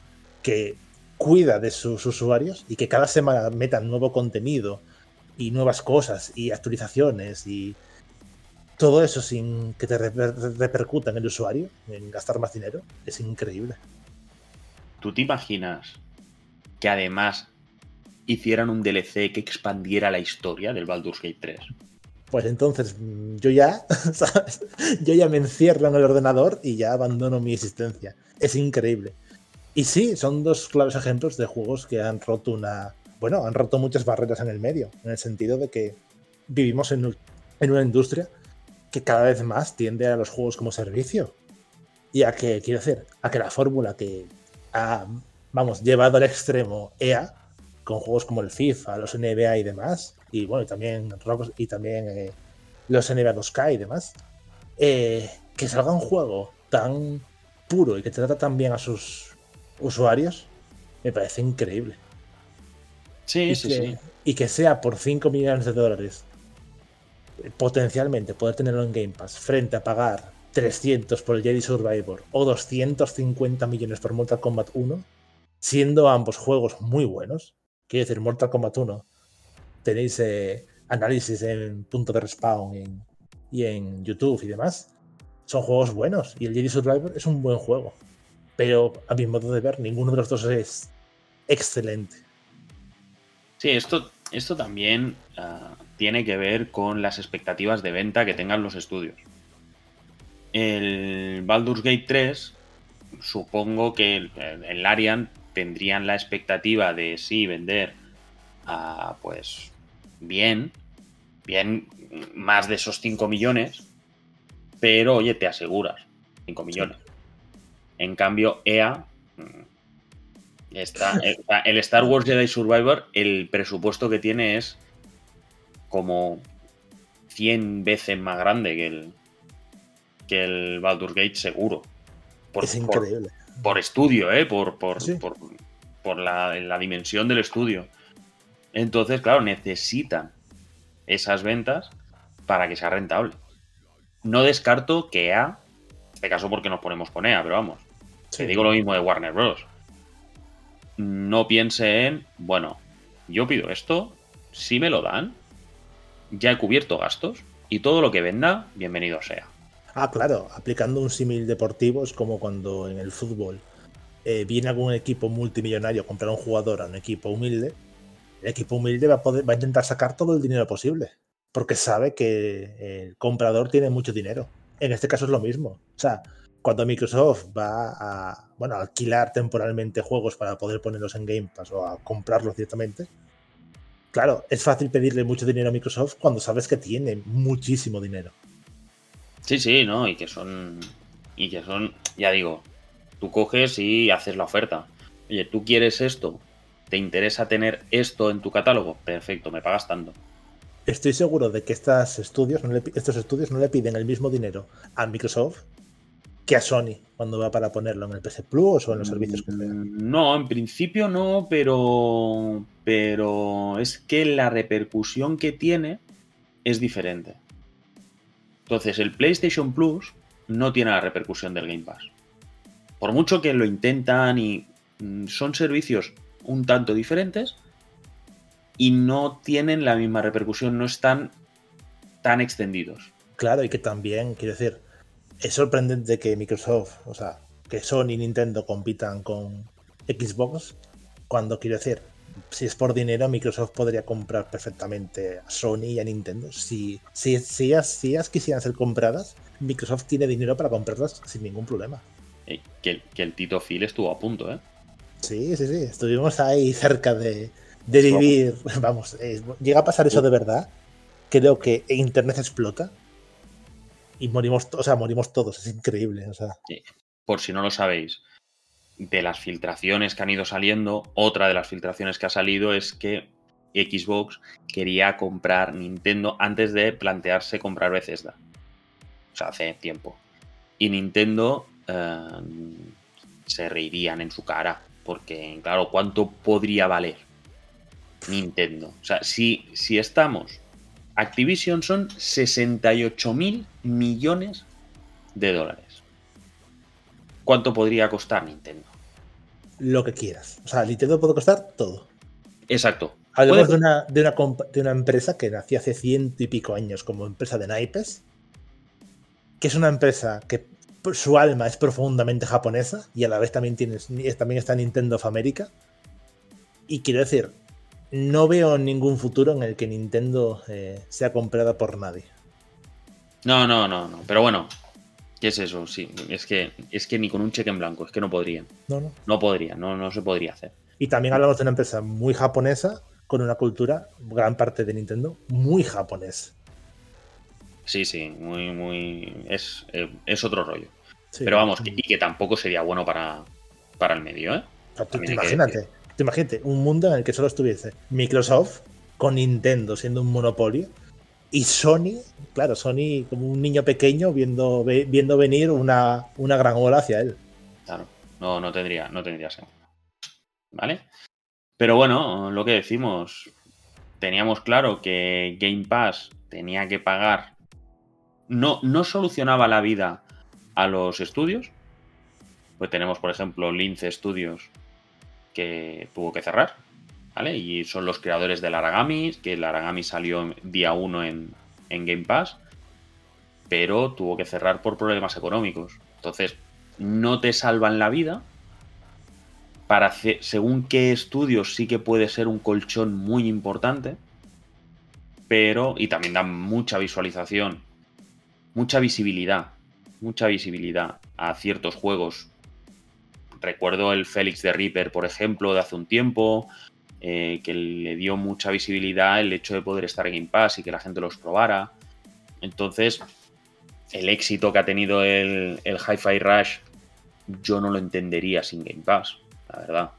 que cuida de sus usuarios y que cada semana metan nuevo contenido y nuevas cosas y actualizaciones y todo eso sin que te repercuta en el usuario, en gastar más dinero, es increíble. ¿Tú te imaginas que además hicieran un DLC que expandiera la historia del Baldur's Gate 3? Pues entonces mm, yo ya, *laughs* Yo ya me encierro en el ordenador y ya abandono mi existencia. Es increíble. Y sí, son dos claves ejemplos de juegos que han roto una. Bueno, han roto muchas barreras en el medio, en el sentido de que vivimos en, en una industria que cada vez más tiende a los juegos como servicio. Y a que, quiero decir, a que la fórmula que vamos, llevado al extremo EA, con juegos como el FIFA, los NBA y demás, y bueno, y también, y también eh, los NBA 2K y demás, eh, que salga un juego tan puro y que trata tan bien a sus usuarios, me parece increíble. Sí, sí, sí. Y que sea por 5 millones de dólares, potencialmente poder tenerlo en Game Pass, frente a pagar 300 por el Jedi Survivor o 250 millones por Mortal Kombat 1, siendo ambos juegos muy buenos. Quiero decir, Mortal Kombat 1, tenéis eh, análisis en punto de respawn y en YouTube y demás. Son juegos buenos y el Jedi Survivor es un buen juego. Pero a mi modo de ver, ninguno de los dos es excelente. Sí, esto, esto también ah, tiene que ver con las expectativas de venta que tengan los estudios el Baldur's Gate 3, supongo que el, Larian tendrían la expectativa de sí vender a, pues, bien, bien, más de esos 5 millones, pero oye, te aseguras 5 millones. En cambio, EA, mm, está, el Star Wars Jedi Survivor, el presupuesto que tiene es como 100 veces más grande que el, que el Baldur's Gate seguro. Por, es increíble. Por, estudio, ¿eh? Por, por, por, la, dimensión del estudio. Entonces, claro, necesitan esas ventas para que sea rentable. No descarto que A, en este caso porque nos ponemos con EA, pero vamos, te digo lo mismo de Warner Bros. No piense en, bueno, yo pido esto, si me lo dan, ya he cubierto gastos y todo lo que venda, bienvenido sea. Ah, claro, aplicando un símil deportivo es como cuando en el fútbol eh, viene algún equipo multimillonario a comprar un jugador a un equipo humilde. El equipo humilde a, va a intentar sacar todo el dinero posible, porque sabe que el comprador tiene mucho dinero. En este caso es lo mismo. O sea, cuando Microsoft va a, bueno, alquilar temporalmente juegos para poder ponerlos en Game Pass o a comprarlos directamente, claro, es fácil pedirle mucho dinero a Microsoft cuando sabes que tiene muchísimo dinero. Sí, sí, ¿no? Y que son. Y que son. Ya digo, tú coges y haces la oferta. Oye, tú quieres esto, ¿te interesa tener esto en tu catálogo? Perfecto, me pagas tanto. Estoy seguro de que estas estudios estos estudios no le piden el mismo dinero a Microsoft que a Sony cuando va para ponerlo en el PS Plus o en los servicios que sea. Mm, no, en principio no, pero, pero es que la repercusión que tiene es diferente. Entonces, el PlayStation Plus no tiene la repercusión del Game Pass. Por mucho que lo intentan y mm, son servicios un tanto diferentes y no tienen la misma repercusión, no están tan extendidos. Claro, y que también, quiero decir, es sorprendente que Microsoft, o sea, que Sony y Nintendo compitan con Xbox, cuando quiero decir, si es por dinero, Microsoft podría comprar perfectamente a Sony y a Nintendo. Si, si, si, ellas, si ellas quisieran ser compradas, Microsoft tiene dinero para comprarlas sin ningún problema. Que, que, el Tito Phil estuvo a punto, ¿eh? Sí, sí, sí. Estuvimos ahí cerca de, de vivir. *laughs* Vamos, llega a pasar eso de verdad. Creo que Internet explota y morimos, o sea, morimos todos, es increíble. O sea. Por si no lo sabéis, de las filtraciones que han ido saliendo, otra de las filtraciones que ha salido es que Xbox quería comprar Nintendo antes de plantearse comprar Bethesda. O sea, hace tiempo. Y Nintendo eh, se reirían en su cara, porque, claro, ¿cuánto podría valer Nintendo? O sea, si, si estamos Activision son 68 mil millones de dólares. ¿Cuánto podría costar Nintendo? Lo que quieras. O sea, Nintendo puede costar todo. Exacto. Hablamos de una, de, una, empresa que nació hace ciento y pico años como empresa de naipes, que es una empresa que su alma es profundamente japonesa y a la vez también, tienes, también está Nintendo of America. Y quiero decir, no veo ningún futuro en el que Nintendo eh, sea comprada por nadie. No, no, no, no. Pero bueno, ¿qué es eso? Sí, es que, es que ni con un cheque en blanco, es que no podrían. No, no. No podría, no, no se podría hacer. Y también hablamos de una empresa muy japonesa, con una cultura, gran parte de Nintendo, muy japonés. Sí, sí, muy, muy. Es, eh, otro rollo. Pero vamos, y que tampoco sería bueno para, para el medio, ¿eh? imagínate, imagínate, un mundo en el que solo estuviese Microsoft con Nintendo siendo un monopolio y Sony, claro, Sony como un niño pequeño viendo, viendo venir una, una gran ola hacia él. Claro, no, no tendría, no tendría sentido. ¿Vale? Pero bueno, lo que decimos, teníamos claro que Game Pass tenía que pagar, no, no solucionaba la vida a los estudios. Pues tenemos, por ejemplo, Lince Studios, que tuvo que cerrar, Y son los creadores del Aragami, que el Aragami salió día 1 en, Game Pass, pero tuvo que cerrar por problemas económicos. Entonces, no te salvan la vida. Para según qué estudios sí que puede ser un colchón muy importante, pero y también dan mucha visualización, mucha visibilidad, mucha visibilidad a ciertos juegos Recuerdo el Félix de Reaper, por ejemplo, de hace un tiempo, eh, que le dio mucha visibilidad el hecho de poder estar en Game Pass y que la gente los probara. Entonces, el éxito que ha tenido el, el Hi-Fi Rush, yo no lo entendería sin Game Pass, la verdad.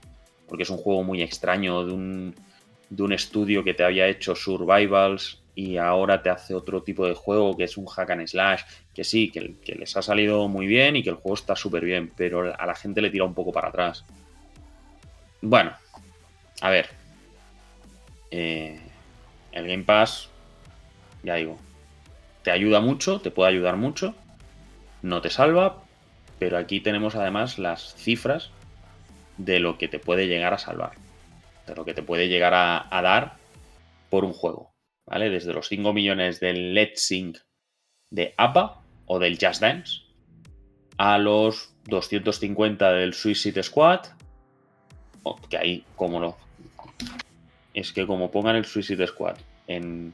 Porque es un juego muy extraño de un, de un estudio que te había hecho Survivals y ahora te hace otro tipo de juego que es un hack and slash, que sí, que, les ha salido muy bien y que el juego está súper bien, pero a la gente le tira un poco para atrás. Bueno, a ver. Eh, el Game Pass, ya digo, te ayuda mucho, te puede ayudar mucho, no te salva, pero aquí tenemos además las cifras de lo que te puede llegar a salvar, de lo que te puede llegar a dar por un juego. Desde los 5 millones del Let's Sing de APA o del Just Dance a los 250 del Suicide Squad, que ahí, como lo. Es que como pongan el Suicide Squad en,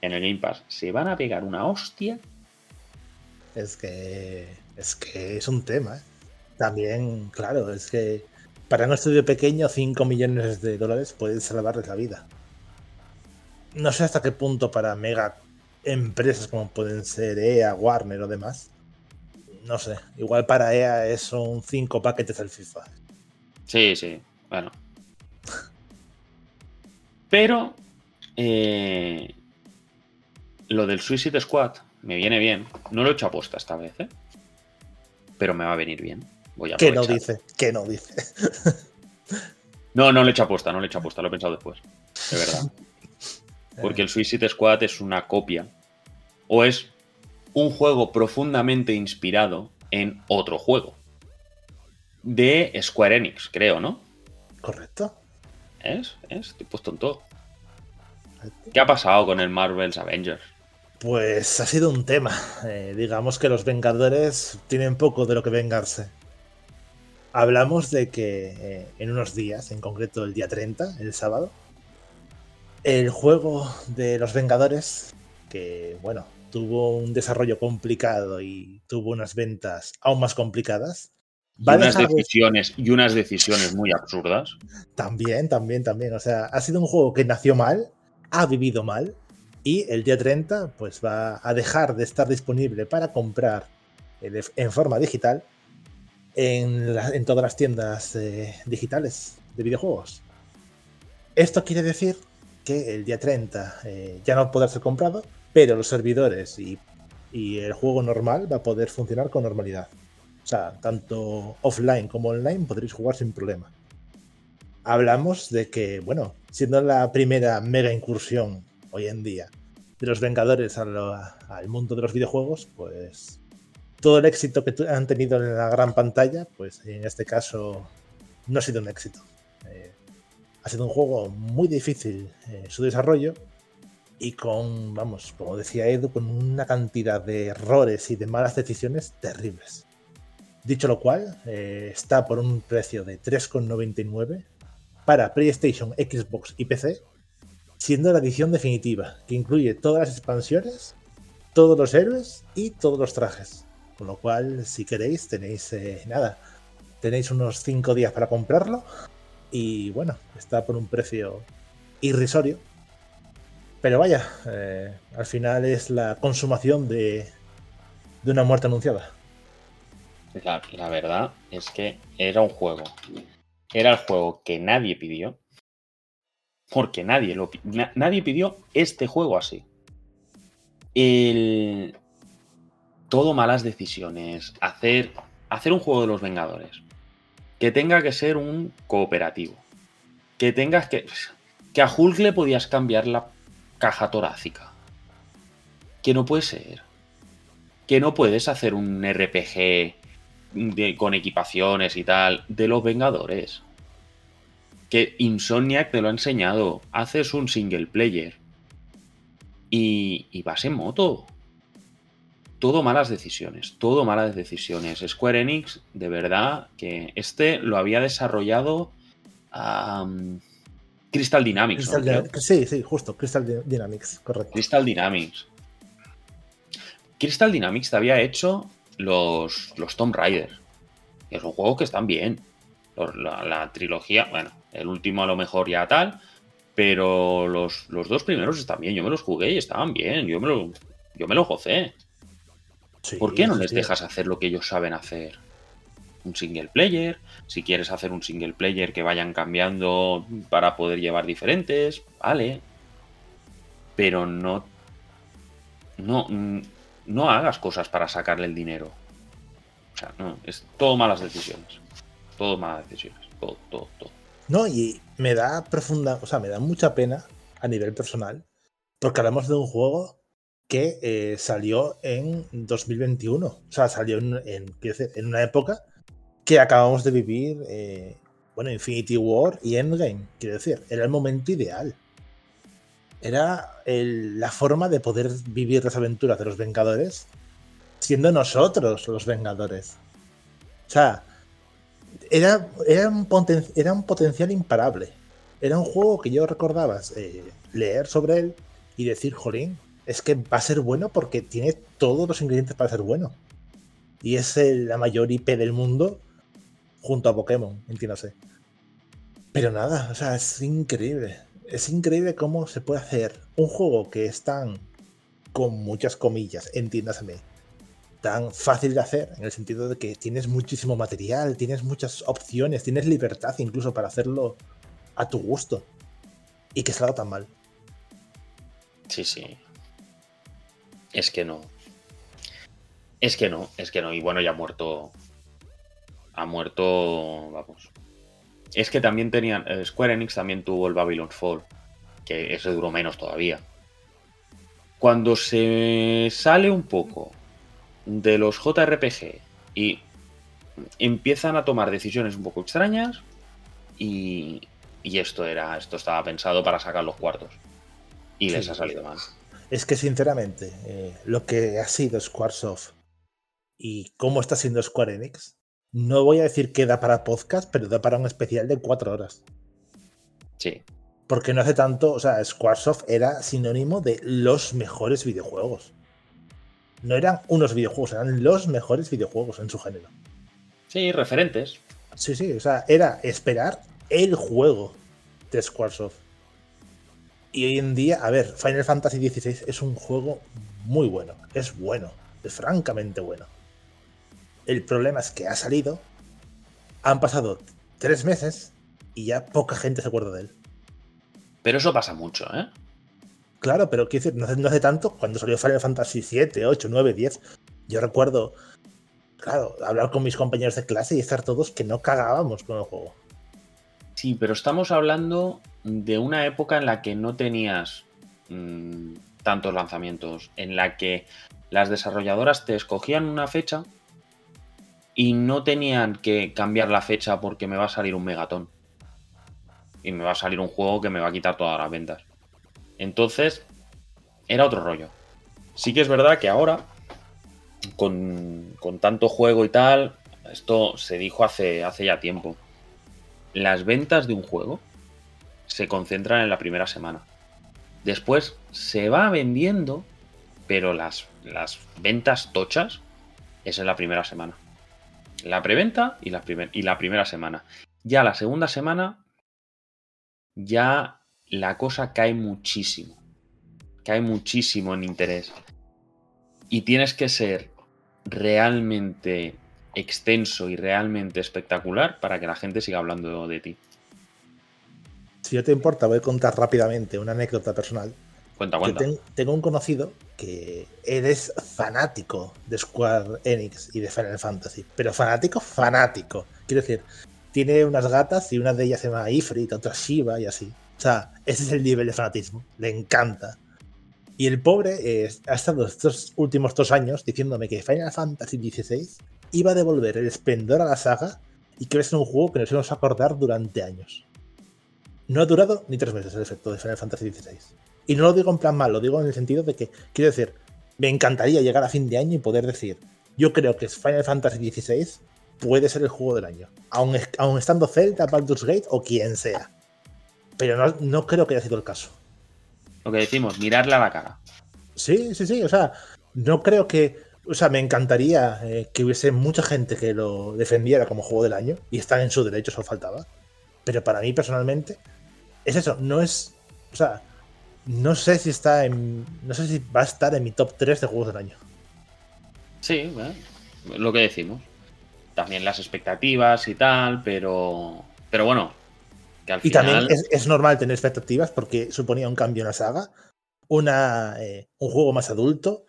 en el Game Pass, se van a pegar una hostia. Es que. Es que es un tema. ¿eh? También, claro, es que para un estudio pequeño, 5 millones de dólares pueden salvarles la vida. no sé hasta qué punto para mega empresas como pueden ser EA, Warner o demás. No sé, igual para EA son cinco paquetes del FIFA. Sí, sí, bueno. Pero eh, lo del Suicide Squad me viene bien. No lo he hecho aposta esta vez, ¿eh? Pero me va a venir bien. Voy a ¿Qué no dice? ¿Qué no dice? no, no lo he hecho aposta, no lo he hecho aposta, lo he pensado después. De verdad. *laughs* Porque el Suicide Squad es una copia. O es un juego profundamente inspirado en otro juego. De Square Enix, creo, ¿no? Correcto. ¿Es? ¿Es? Estoy puesto en todo. ¿Qué ha pasado con el Marvel's Avengers? Pues ha sido un tema. Eh, digamos que los Vengadores tienen poco de lo que vengarse. Hablamos de que eh, en unos días, en concreto el día 30, el sábado, el juego de los Vengadores, que bueno, tuvo un desarrollo complicado y tuvo unas ventas aún más complicadas. Y unas decisiones y unas decisiones muy absurdas. También, también, también. O sea, ha sido un juego que nació mal, ha vivido mal y el día 30 pues va a dejar de estar disponible para comprar en forma digital en, todas las tiendas eh, digitales de videojuegos. Esto quiere decir que el día 30 eh, ya no podrá ser comprado, pero los servidores y, y, el juego normal va a poder funcionar con normalidad. O sea, tanto offline como online podréis jugar sin problema. Hablamos de que, bueno, siendo la primera mega incursión hoy en día de los Vengadores al, mundo de los videojuegos, pues todo el éxito que han tenido en la gran pantalla, pues en este caso no ha sido un éxito. Eh, ha sido un juego muy difícil eh, su desarrollo y con, vamos, como decía Edu, con una cantidad de errores y de malas decisiones terribles. Dicho lo cual, eh, está por un precio de 3,99 para PlayStation, Xbox y PC, siendo la edición definitiva, que incluye todas las expansiones, todos los héroes y todos los trajes. Con lo cual, si queréis, tenéis eh, nada, tenéis unos 5 días para comprarlo y bueno, está por un precio irrisorio. Pero vaya, eh, al final es la consumación de, de una muerte anunciada. La, verdad es que era un juego. Era el juego que nadie pidió. Porque nadie lo nadie pidió este juego así. El, todo malas decisiones. Hacer, hacer un juego de los Vengadores que tenga que ser un cooperativo, que tengas que... Que a Hulk le podías cambiar la caja torácica. Que no puede ser. Que no puedes hacer un RPG con equipaciones y tal de los Vengadores. Que Insomniac te lo ha enseñado. Haces un single player. Y, y vas en moto todo malas decisiones, todo malas decisiones. Square Enix, de verdad, que este lo había desarrollado Crystal Dynamics. sí, sí, justo, Crystal Dynamics, correcto. Crystal Dynamics. Crystal Dynamics te había hecho los, los Tomb Raider. Que son juegos que están bien. La, la, trilogía, bueno, el último a lo mejor ya tal, pero los, los, dos primeros están bien. Yo me los jugué y estaban bien. Yo me lo, yo me lo gocé. ¿Por qué no les dejas hacer lo que ellos saben hacer? Un single player, si quieres hacer un single player que vayan cambiando para poder llevar diferentes, vale. Pero no. No, no hagas cosas para sacarle el dinero. O sea, no, es todo malas decisiones. Todo malas decisiones. Todo, todo, todo. No, y me da profunda, o sea, me da mucha pena a nivel personal, porque hablamos de un juego que eh, salió en 2021. O sea, salió en, en, una época que acabamos de vivir, eh, bueno, Infinity War y Endgame, quiero decir, era el momento ideal. Era la forma de poder vivir las aventuras de los Vengadores siendo nosotros los Vengadores. O sea, era, era, un, era un potencial imparable. Era un juego que yo recordaba eh, leer sobre él y decir, jolín, es que va a ser bueno porque tiene todos los ingredientes para ser bueno. Y es la mayor IP del mundo junto a Pokémon, entiéndase. Pero nada, o sea, es increíble. Es increíble cómo se puede hacer un juego que es tan, con muchas comillas, entiéndaseme, tan fácil de hacer, en el sentido de que tienes muchísimo material, tienes muchas opciones, tienes libertad incluso para hacerlo a tu gusto. Y que salga tan mal. Sí, sí. Es que no. Es que no, es que no. Y bueno, ya ha muerto. Ha muerto. Vamos. Es que también tenían. eh, Square Enix también tuvo el Babylon Fall. Que ese duró menos todavía. Cuando se sale un poco de los JRPG y empiezan a tomar decisiones un poco extrañas. Y, y esto era. Esto estaba pensado para sacar los cuartos. Y les ha salido mal. Es que sinceramente, eh, lo que ha sido Squaresoft y cómo está siendo Square Enix, no voy a decir que da para podcast, pero da para un especial de cuatro horas. Sí. Porque no hace tanto, o sea, Squaresoft era sinónimo de los mejores videojuegos. No eran unos videojuegos, eran los mejores videojuegos en su género. Sí, referentes. Sí, sí, o sea, era esperar el juego de Squaresoft. Y hoy en día, a ver, Final Fantasy XVI es un juego muy bueno, es bueno, es francamente bueno. El problema es que ha salido, han pasado tres meses y ya poca gente se acuerda de él. Pero eso pasa mucho, ¿eh? Claro, pero quiero decir, no hace, no hace tanto, cuando salió Final Fantasy VII, 8, 9, 10, yo recuerdo, claro, hablar con mis compañeros de clase y estar todos que no cagábamos con el juego. Sí, pero estamos hablando de una época en la que no tenías mm, tantos lanzamientos, en la que las desarrolladoras te escogían una fecha y no tenían que cambiar la fecha porque me va a salir un megatón. Y me va a salir un juego que me va a quitar todas las ventas. Entonces, era otro rollo. Sí que es verdad que ahora, con, con tanto juego y tal, esto se dijo hace, hace ya tiempo las ventas de un juego se concentran en la primera semana. Después se va vendiendo, pero las, las ventas tochas es en la primera semana. La preventa y la, primera semana. Ya la segunda semana, ya la cosa cae muchísimo. Cae muchísimo en interés. Y tienes que ser realmente extenso y realmente espectacular para que la gente siga hablando de ti. Si no te importa, voy a contar rápidamente una anécdota personal. Cuenta, cuenta. tengo un conocido que eres fanático de Square Enix y de Final Fantasy, pero fanático, fanático. Quiero decir, tiene unas gatas y una de ellas se llama Ifrit, otra Shiva y así. O sea, ese es el nivel de fanatismo. Le encanta. Y el pobre eh, ha estado estos últimos dos años diciéndome que Final Fantasy XVI iba a devolver el esplendor a la saga y que ser un juego que nos íbamos a acordar durante años. No ha durado ni tres meses el efecto de Final Fantasy XVI. Y no lo digo en plan mal, lo digo en el sentido de que, quiero decir, me encantaría llegar a fin de año y poder decir, yo creo que Final Fantasy XVI puede ser el juego del año. Aun, aun estando Zelda, Baldur's Gate o quien sea. Pero no, no creo que haya sido el caso. Lo que decimos, mirarle a la cara. Sí, sí, sí. O sea, no creo que. O sea, me encantaría eh, que hubiese mucha gente que lo defendiera como juego del año y están en su derecho, eso faltaba. Pero para mí personalmente, es eso, no es. O sea, no sé si está en. No sé si va a estar en mi top 3 de juegos del año. Sí, ¿eh? lo que decimos. También las expectativas y tal, pero. Pero bueno, que al Y final. también es, es normal tener expectativas porque suponía un cambio en la saga, una, eh, un juego más adulto,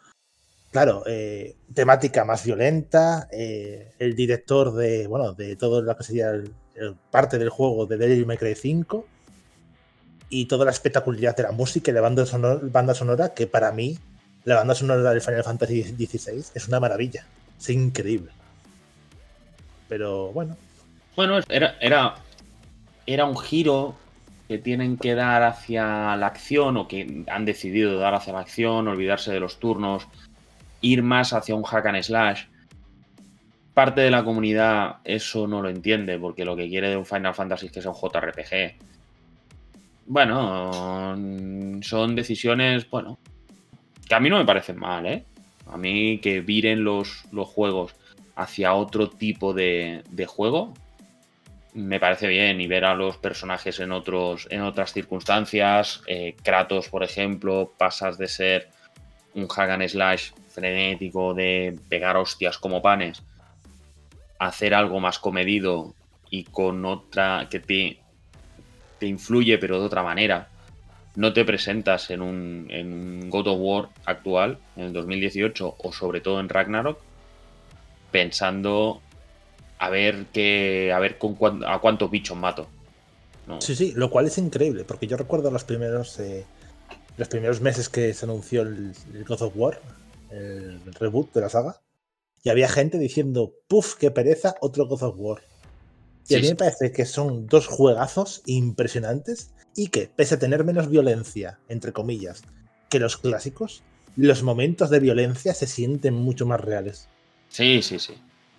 claro, eh, temática más violenta, eh, el director de, bueno, de todo lo que sería el- el parte del juego de Devil May Cry 5 y toda la espectacularidad de la música y la banda sonora, banda sonora que para mí la banda sonora de Final Fantasy XVI es una maravilla, es increíble. Pero bueno, Bueno, era, era, era un giro que tienen que dar hacia la acción o que han decidido dar hacia la acción, olvidarse de los turnos, ir más hacia un hack and slash. Parte de la comunidad eso no lo entiende porque lo que quiere de un Final Fantasy es que sea un JRPG. Bueno, son decisiones, bueno, que a mí no me parecen mal, ¿eh? A mí que viren los, los juegos hacia otro tipo de, de juego, me parece bien y ver a los personajes en, otros, en otras circunstancias. Eh, Kratos, por ejemplo, pasas de ser un hack slash frenético de pegar hostias como panes hacer algo más comedido y con otra que te, te influye pero de otra manera. No te presentas en un, en God of War actual, en el 2018 o sobre todo en Ragnarok, pensando a ver qué, a ver con a cuántos bichos mato. Sí, sí, lo cual es increíble, porque yo recuerdo los primeros, eh, los primeros meses que se anunció el, God of War, el reboot de la saga, y había gente diciendo, puff, qué pereza, otro God of War. Y a mí me parece que son dos juegazos impresionantes y que, pese a tener menos violencia, entre comillas, que los clásicos, los momentos de violencia se sienten mucho más reales. Sí, sí, sí.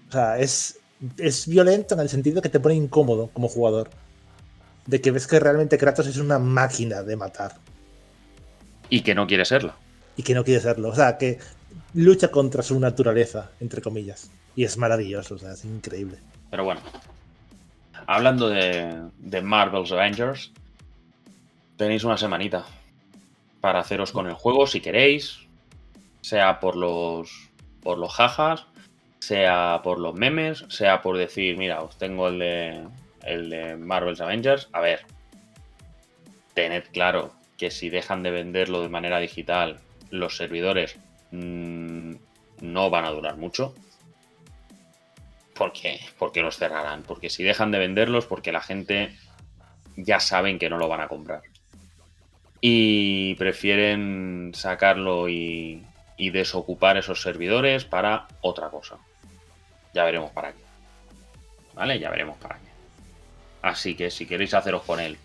O sea, es, es violento en el sentido que te pone incómodo como jugador. De que ves que realmente Kratos es una máquina de matar. Y que no quiere serlo. Y que no quiere serlo. O sea, que lucha contra su naturaleza, entre comillas. Y es maravilloso, o sea, es increíble. Pero bueno, hablando de, Marvel's Avengers, tenéis una semanita para haceros con el juego si queréis, sea por los, por los jajas, sea por los memes, sea por decir, mira, os tengo el de, el de Marvel's Avengers. A ver, tened claro que si dejan de venderlo de manera digital, los servidores mmm, no van a durar mucho. ¿Por qué? Porque los cerrarán. Porque si dejan de venderlos, porque la gente ya saben que no lo van a comprar. Y prefieren sacarlo y, y desocupar esos servidores para otra cosa. Ya veremos para qué. ¿Vale? Ya veremos para qué. Así que si queréis haceros con él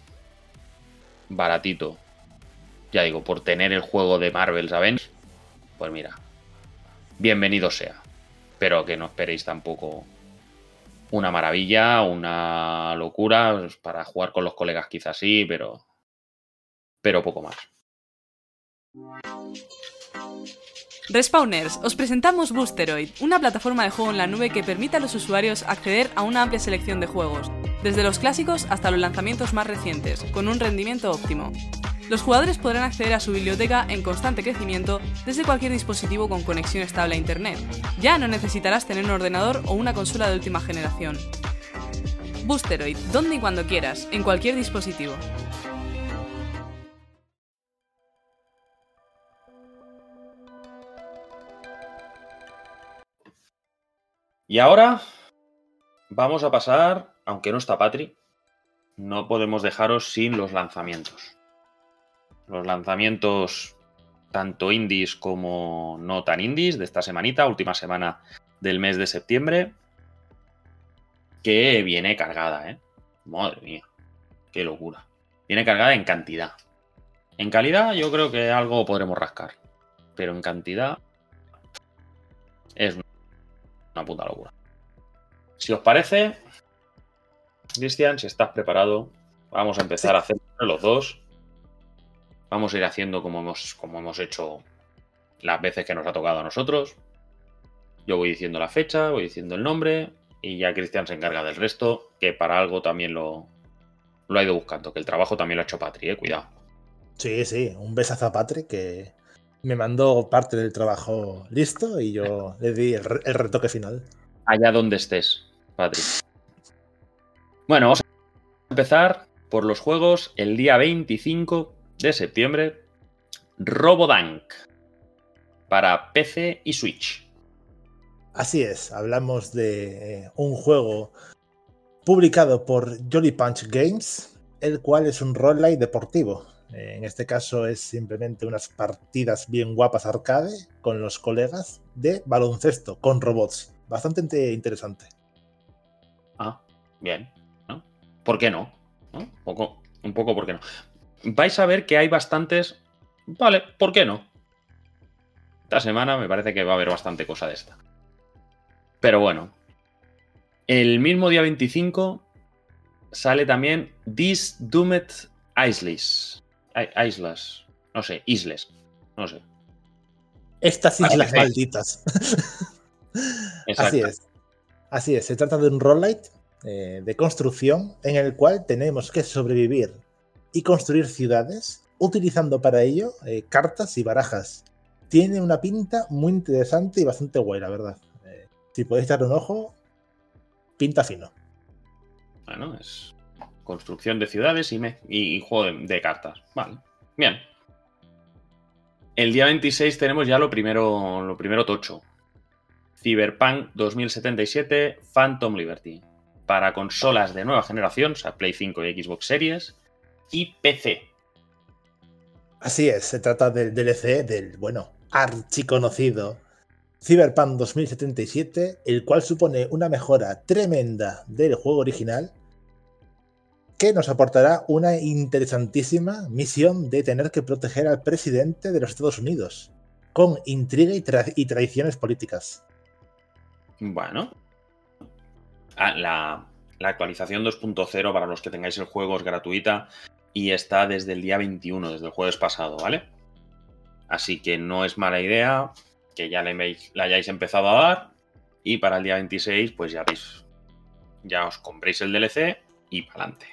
baratito, ya digo, por tener el juego de Marvel's Avengers, pues mira, bienvenido sea. Pero que no esperéis tampoco una maravilla, una locura. Pues para jugar con los colegas quizás sí, pero, pero poco más. Respawners, os presentamos Boosteroid, una plataforma de juego en la nube que permite a los usuarios acceder a una amplia selección de juegos, desde los clásicos hasta los lanzamientos más recientes, con un rendimiento óptimo. Los jugadores podrán acceder a su biblioteca en constante crecimiento desde cualquier dispositivo con conexión estable a Internet. Ya no necesitarás tener un ordenador o una consola de última generación. Boosteroid, donde y cuando quieras, en cualquier dispositivo. Y ahora vamos a pasar, aunque no está Patri, no podemos dejaros sin los lanzamientos. Los lanzamientos tanto indies como no tan indies de esta semanita, última semana del mes de septiembre, que viene cargada, ¿eh? Madre mía, qué locura. Viene cargada en cantidad. En calidad yo creo que algo podremos rascar, pero en cantidad es una puta locura. Si os parece, Cristian, si estás preparado, vamos a empezar a hacer los dos. Vamos a ir haciendo como hemos, como hemos hecho las veces que nos ha tocado a nosotros. Yo voy diciendo la fecha, voy diciendo el nombre y ya Cristian se encarga del resto, que para algo también lo, lo ha ido buscando, que el trabajo también lo ha hecho Patri, eh, cuidado. Sí, sí, un besazo a Patri que me mandó parte del trabajo listo y yo le di el, el retoque final. Allá donde estés, Patri. Bueno, vamos a empezar por los juegos el día 25 de septiembre. Robodank para PC y Switch. Así es, hablamos de eh, un juego publicado por Jolly Punch Games, el cual es un roguelike deportivo. Eh, en este caso es simplemente unas partidas bien guapas arcade con los colegas de baloncesto con robots. Bastante interesante. Ah, bien. ¿no? ¿Por qué no? ¿No? Un, poco, un poco, ¿por qué no? Vais a ver que hay bastantes... Vale, ¿por qué no? Esta semana me parece que va a haber bastante cosa de esta. Pero bueno. El mismo día 25 sale también This Doomed Isles. Islas. No sé, Isles. No sé. Estas islas malditas. *laughs* Así es. Así es. Se trata de un roguelite eh, de construcción en el cual tenemos que sobrevivir y construir ciudades utilizando para ello eh, cartas y barajas. Tiene una pinta muy interesante y bastante guay, la verdad. Eh, si podéis dar un ojo, pinta fino. Bueno, es construcción de ciudades y, y, juego de, cartas. Vale, bien. El día 26 tenemos ya lo primero, lo primero tocho. Cyberpunk 2077 Phantom Liberty. Para consolas de nueva generación, o sea, Play 5 y Xbox Series, y PC. Así es, se trata del DLC del, bueno, archiconocido Cyberpunk 2077, el cual supone una mejora tremenda del juego original que nos aportará una interesantísima misión de tener que proteger al presidente de los Estados Unidos, con intriga y, traiciones políticas. Bueno. Ah, la, la actualización 2.0 para los que tengáis el juego es gratuita y está desde el día 21, desde el jueves pasado, ¿vale? Así que no es mala idea que ya le, la hayáis empezado a dar y para el día 26 pues ya veis, ya os compréis el DLC y para adelante.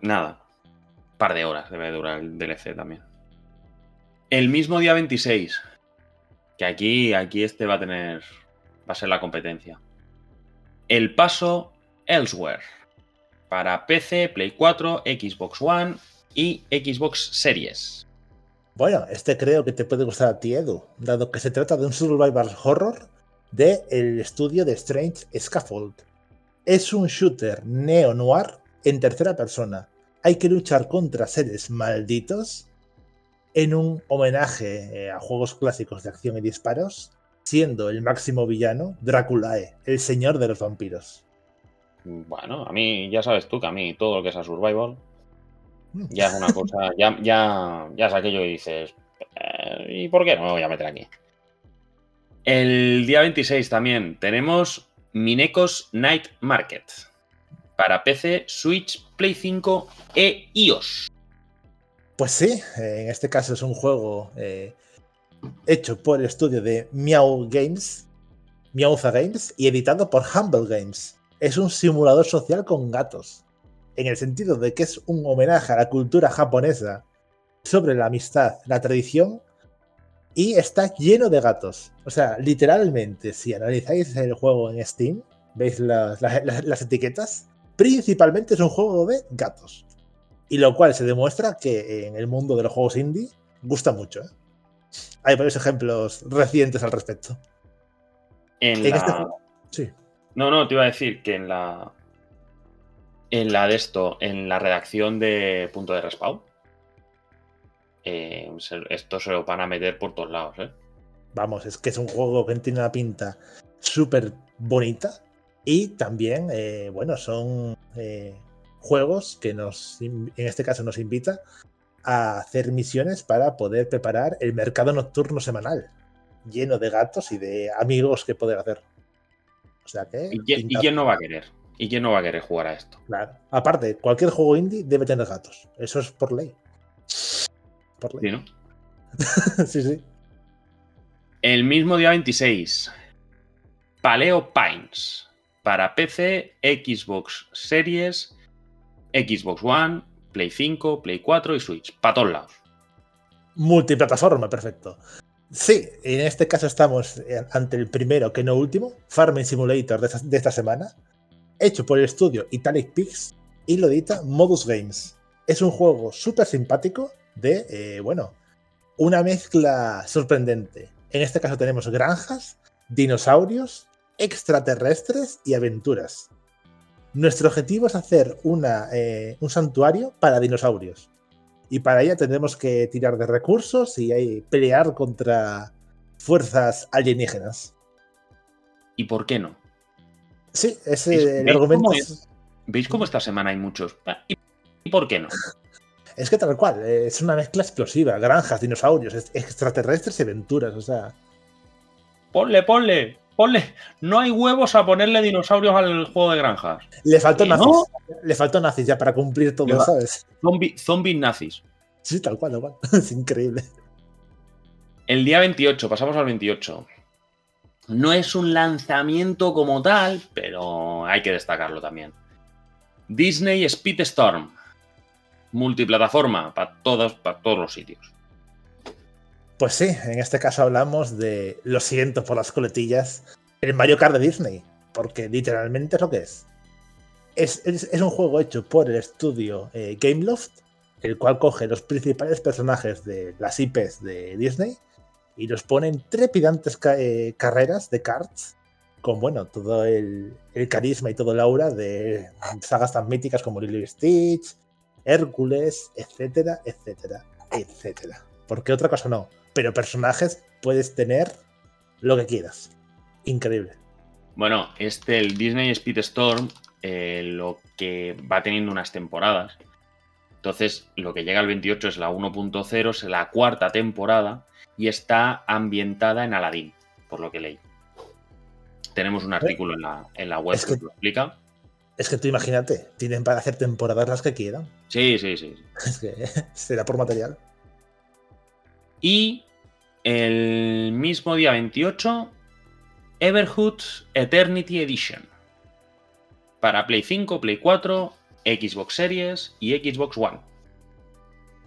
Nada, par de horas debe durar el DLC también. El mismo día 26, que aquí, aquí este va a tener, va a ser la competencia. El paso Elsewhere para PC, Play 4, Xbox One y Xbox Series. Bueno, este creo que te puede gustar a ti, Edu, dado que se trata de un survival horror del el estudio de Strange Scaffold. Es un shooter neo-noir en tercera persona. Hay que luchar contra seres malditos en un homenaje eh, a juegos clásicos de acción y disparos, siendo el máximo villano Draculae, el señor de los vampiros. Bueno, a mí, ya sabes tú que a mí todo lo que sea survival mm. ya es una cosa, ya, ya, ya es aquello que dices, eh, ¿y por qué no me voy a meter aquí? El día 26 también tenemos Minecos Night Market para PC, Switch, Play 5 e iOS. Pues sí, en este caso es un juego eh, hecho por el estudio de Meow Games, Meowza Games y editado por Humble Games es un simulador social con gatos, en el sentido de que es un homenaje a la cultura japonesa sobre la amistad, la tradición, y está lleno de gatos. O sea, literalmente, si analizáis el juego en Steam, veis las, etiquetas, principalmente es un juego de gatos. Y lo cual se demuestra que en el mundo de los juegos indie gusta mucho. ¿eh? Hay varios ejemplos recientes al respecto. En, este juego, sí. No, no, te iba a decir que en la. En la de esto, en la redacción de punto de respawn. Eh, esto se lo van a meter por todos lados, ¿eh? Vamos, es que es un juego que tiene una pinta súper bonita. Y también, eh, bueno, son eh, juegos que nos, en este caso, nos invita a hacer misiones para poder preparar el mercado nocturno semanal, lleno de gatos y de amigos que poder hacer. ¿Y, quién, no va a querer? ¿Y quién no va a querer jugar a esto? Claro. Aparte, cualquier juego indie debe tener gatos. Eso es por ley. Por ley. Sí, *laughs* sí, sí. El mismo día 26. Paleo Pines. Para PC, Xbox Series, Xbox One, Play 5, Play 4 y Switch. Para todos lados. Multiplataforma, perfecto. Sí, en este caso estamos ante el primero, que no último, Farming Simulator de esta, semana, hecho por el estudio Italic Pigs y lo edita Modus Games. Es un juego súper simpático de, eh, bueno, una mezcla sorprendente. En este caso tenemos granjas, dinosaurios, extraterrestres y aventuras. Nuestro objetivo es hacer una, eh, un santuario para dinosaurios. Y para ello tendremos que tirar de recursos y pelear contra fuerzas alienígenas. ¿Y por qué no? Sí, ese el argumento. ¿Veis cómo esta semana hay muchos? ¿Y por qué no? Es que tal cual, es una mezcla explosiva, granjas, dinosaurios, extraterrestres y aventuras, o sea. Ponle, ponle, ponle. No hay huevos a ponerle dinosaurios al juego de granjas. Le faltó nazis. Le faltó nazis ya para cumplir todo, ¿sabes? Zombies nazis. Sí, tal cual, tal cual. *laughs* Es increíble. El día 28, pasamos al 28. No es un lanzamiento como tal, pero hay que destacarlo también. Disney Speedstorm. Multiplataforma para todos, para todos los sitios. Pues sí, en este caso hablamos de, lo siento por las coletillas, el Mario Kart de Disney, porque literalmente es lo que es. Es, un juego hecho por el estudio eh, Gameloft, el cual coge los principales personajes de las IPs de Disney y los pone en trepidantes eh, carreras de karts con bueno, todo el, carisma y todo el aura de sagas tan míticas como Lily Stitch, Hércules, etcétera, etcétera, etcétera. Porque otra cosa no, pero personajes puedes tener lo que quieras. Increíble. Bueno, este, el Disney Speedstorm, eh, lo que va teniendo unas temporadas. Entonces, lo que llega al 28 es la 1.0, es la cuarta temporada y está ambientada en Aladdin, por lo que leí. Tenemos un artículo en la, en la web que, lo explica. Es que tú imagínate, tienen para hacer temporadas las que quieran. Sí, sí, sí. *laughs* Es que será por material. Y el mismo día 28, Everhood Eternity Edition. Para Play 5, Play 4, Xbox Series y Xbox One.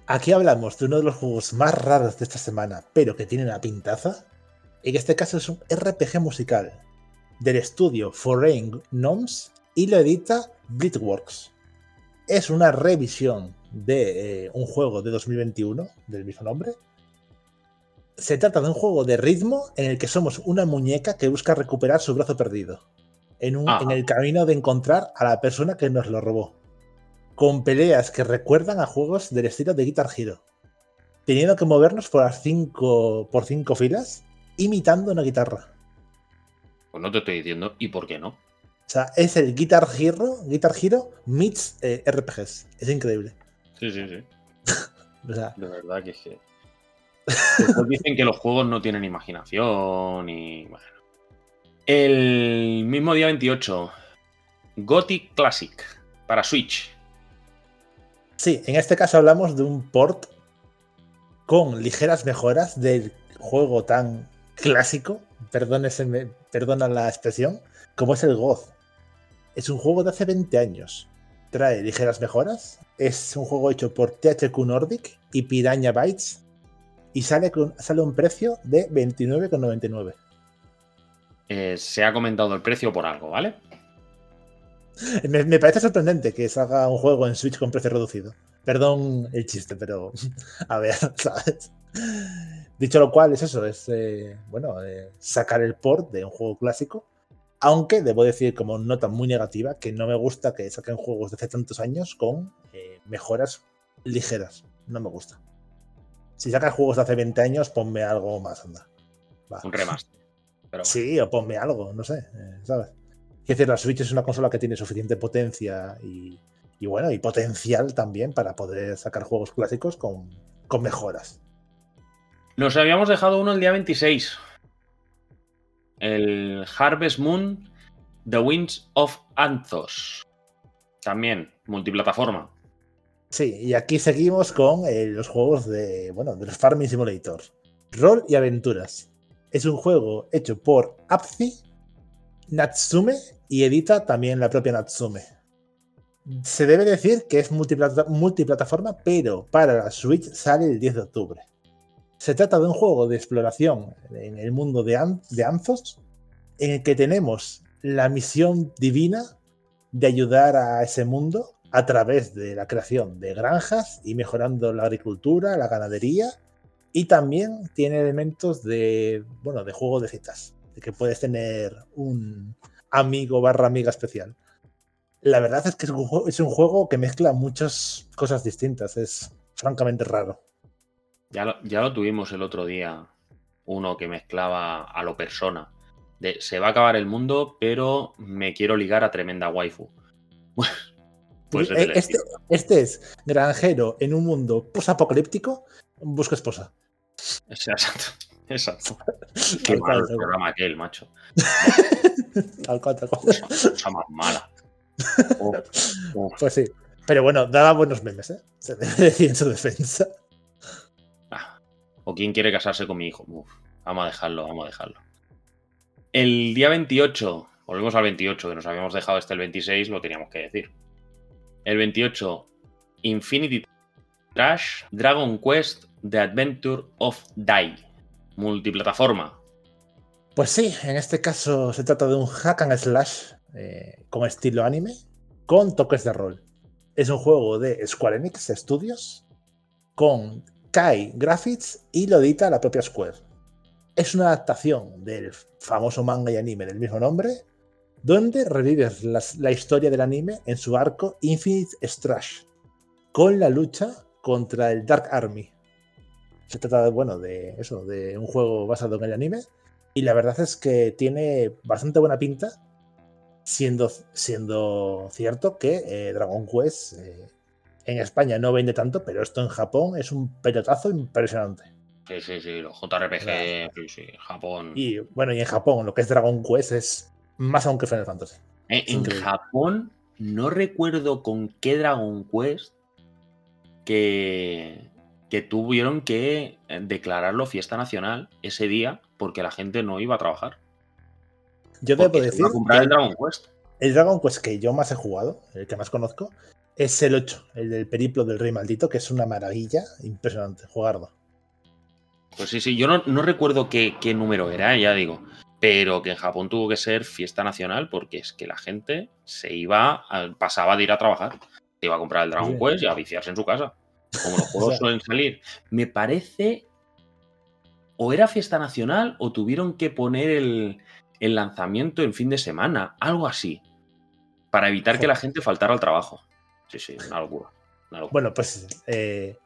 Aquí hablamos de uno de los juegos más raros de esta semana, pero que tiene una pintaza. En este caso es un RPG musical del estudio Foreign Gnomes y lo edita Blitworks. Es una revisión de eh, un juego de 2021 del mismo nombre. Se trata de un juego de ritmo en el que somos una muñeca que busca recuperar su brazo perdido en, en el camino de encontrar a la persona que nos lo robó. Con peleas que recuerdan a juegos del estilo de Guitar Hero, teniendo que movernos por las cinco, por cinco filas imitando una guitarra. Pues no te estoy diciendo, ¿y por qué no? O sea, es el Guitar Hero, Guitar Hero meets eh, RPGs. Es increíble. Sí, sí, sí. *laughs* o sea, de verdad que es que. Dicen que los juegos no tienen imaginación y. Bueno. El mismo día 28, Gothic Classic para Switch. Sí, en este caso hablamos de un port con ligeras mejoras del juego tan clásico perdona la expresión, como es el Goth. Es un juego de hace 20 años. Trae ligeras mejoras. Es un juego hecho por THQ Nordic y Piranha Bytes. Y sale, sale un precio de 29,99. Eh, se ha comentado el precio por algo, ¿vale? Me, me, parece sorprendente que salga un juego en Switch con precio reducido. Perdón el chiste, pero *laughs* a ver, *laughs* ¿sabes? Dicho lo cual, es eso, es eh, bueno, eh, sacar el port de un juego clásico. Aunque debo decir, como nota muy negativa, que no me gusta que saquen juegos de hace tantos años con eh, mejoras ligeras. No me gusta. Si sacas juegos de hace 20 años, ponme algo más, anda. Un remaster. Sí, o ponme algo, no sé, ¿sabes? Es decir, la Switch es una consola que tiene suficiente potencia y, bueno, y potencial también para poder sacar juegos clásicos con, con mejoras. Nos habíamos dejado uno el día 26. El Harvest Moon, The Winds of Anthos. También, multiplataforma. Sí, y aquí seguimos con eh, los juegos de, bueno, de los Farming Simulator. Rol y aventuras. Es un juego hecho por Apzi, Natsume y edita también la propia Natsume. Se debe decir que es multiplataforma, pero para la Switch sale el 10 de octubre. Se trata de un juego de exploración en el mundo de, Anzos, en el que tenemos la misión divina de ayudar a ese mundo a través de la creación de granjas y mejorando la agricultura, la ganadería y también tiene elementos de, bueno, de juego de citas, de que puedes tener un amigo barra amiga especial. La verdad es que es un juego que mezcla muchas cosas distintas, es francamente raro. Ya lo, tuvimos el otro día, uno que mezclaba a lo persona. De, se va a acabar el mundo, pero me quiero ligar a tremenda waifu. *laughs* pues eh, este, este, es granjero en un mundo posapocalíptico, busca esposa. Exacto. Exacto. *laughs* Qué malo el programa aquel, macho. *laughs* Tal cual, tal cual. Cosa más mala. *laughs* Pues sí. Pero bueno, daba buenos memes, ¿eh? Se debe decir en su defensa. ¿O quién quiere casarse con mi hijo? vamos a dejarlo, vamos a dejarlo. El día 28, volvemos al 28, que nos habíamos dejado este el 26, lo teníamos que decir. El 28, Infinity Trash Dragon Quest The Adventure of Dai. Multiplataforma. Pues sí, en este caso se trata de un hack and slash eh, con estilo anime, con toques de rol. Es un juego de Square Enix Studios, con Kai Graphics y lo edita la propia Square. Es una adaptación del famoso manga y anime del mismo nombre, donde revives la historia del anime en su arco Infinite Strash, con la lucha contra el Dark Army. Se trata, bueno, de eso, de un juego basado en el anime. Y la verdad es que tiene bastante buena pinta, siendo, siendo cierto que eh, Dragon Quest eh, en España no vende tanto, pero esto en Japón es un pelotazo impresionante. Sí, sí, sí, los JRPG, sí, sí, Japón. Y bueno, y en Japón lo que es Dragon Quest es más aún que Final Fantasy. Eh, en Japón no recuerdo con qué Dragon Quest que, que tuvieron que eh, declararlo fiesta nacional ese día porque la gente no iba a trabajar. Yo debo decir. comprar el Dragon Quest. El Dragon Quest que yo más he jugado, el que más conozco, es el 8, el del periplo del rey maldito, que es una maravilla impresionante jugarlo. Pues sí, sí, yo no, no recuerdo qué, qué, número era, ya digo, pero que en Japón tuvo que ser fiesta nacional porque es que la gente se iba, pasaba de ir a trabajar iba a comprar el Dragon Quest y a viciarse en su casa. Como los *laughs* juegos suelen salir. Me parece. O era fiesta nacional o tuvieron que poner el, lanzamiento en fin de semana. Algo así. Para evitar que la gente faltara al trabajo. Sí, sí, una locura. Bueno, pues eh,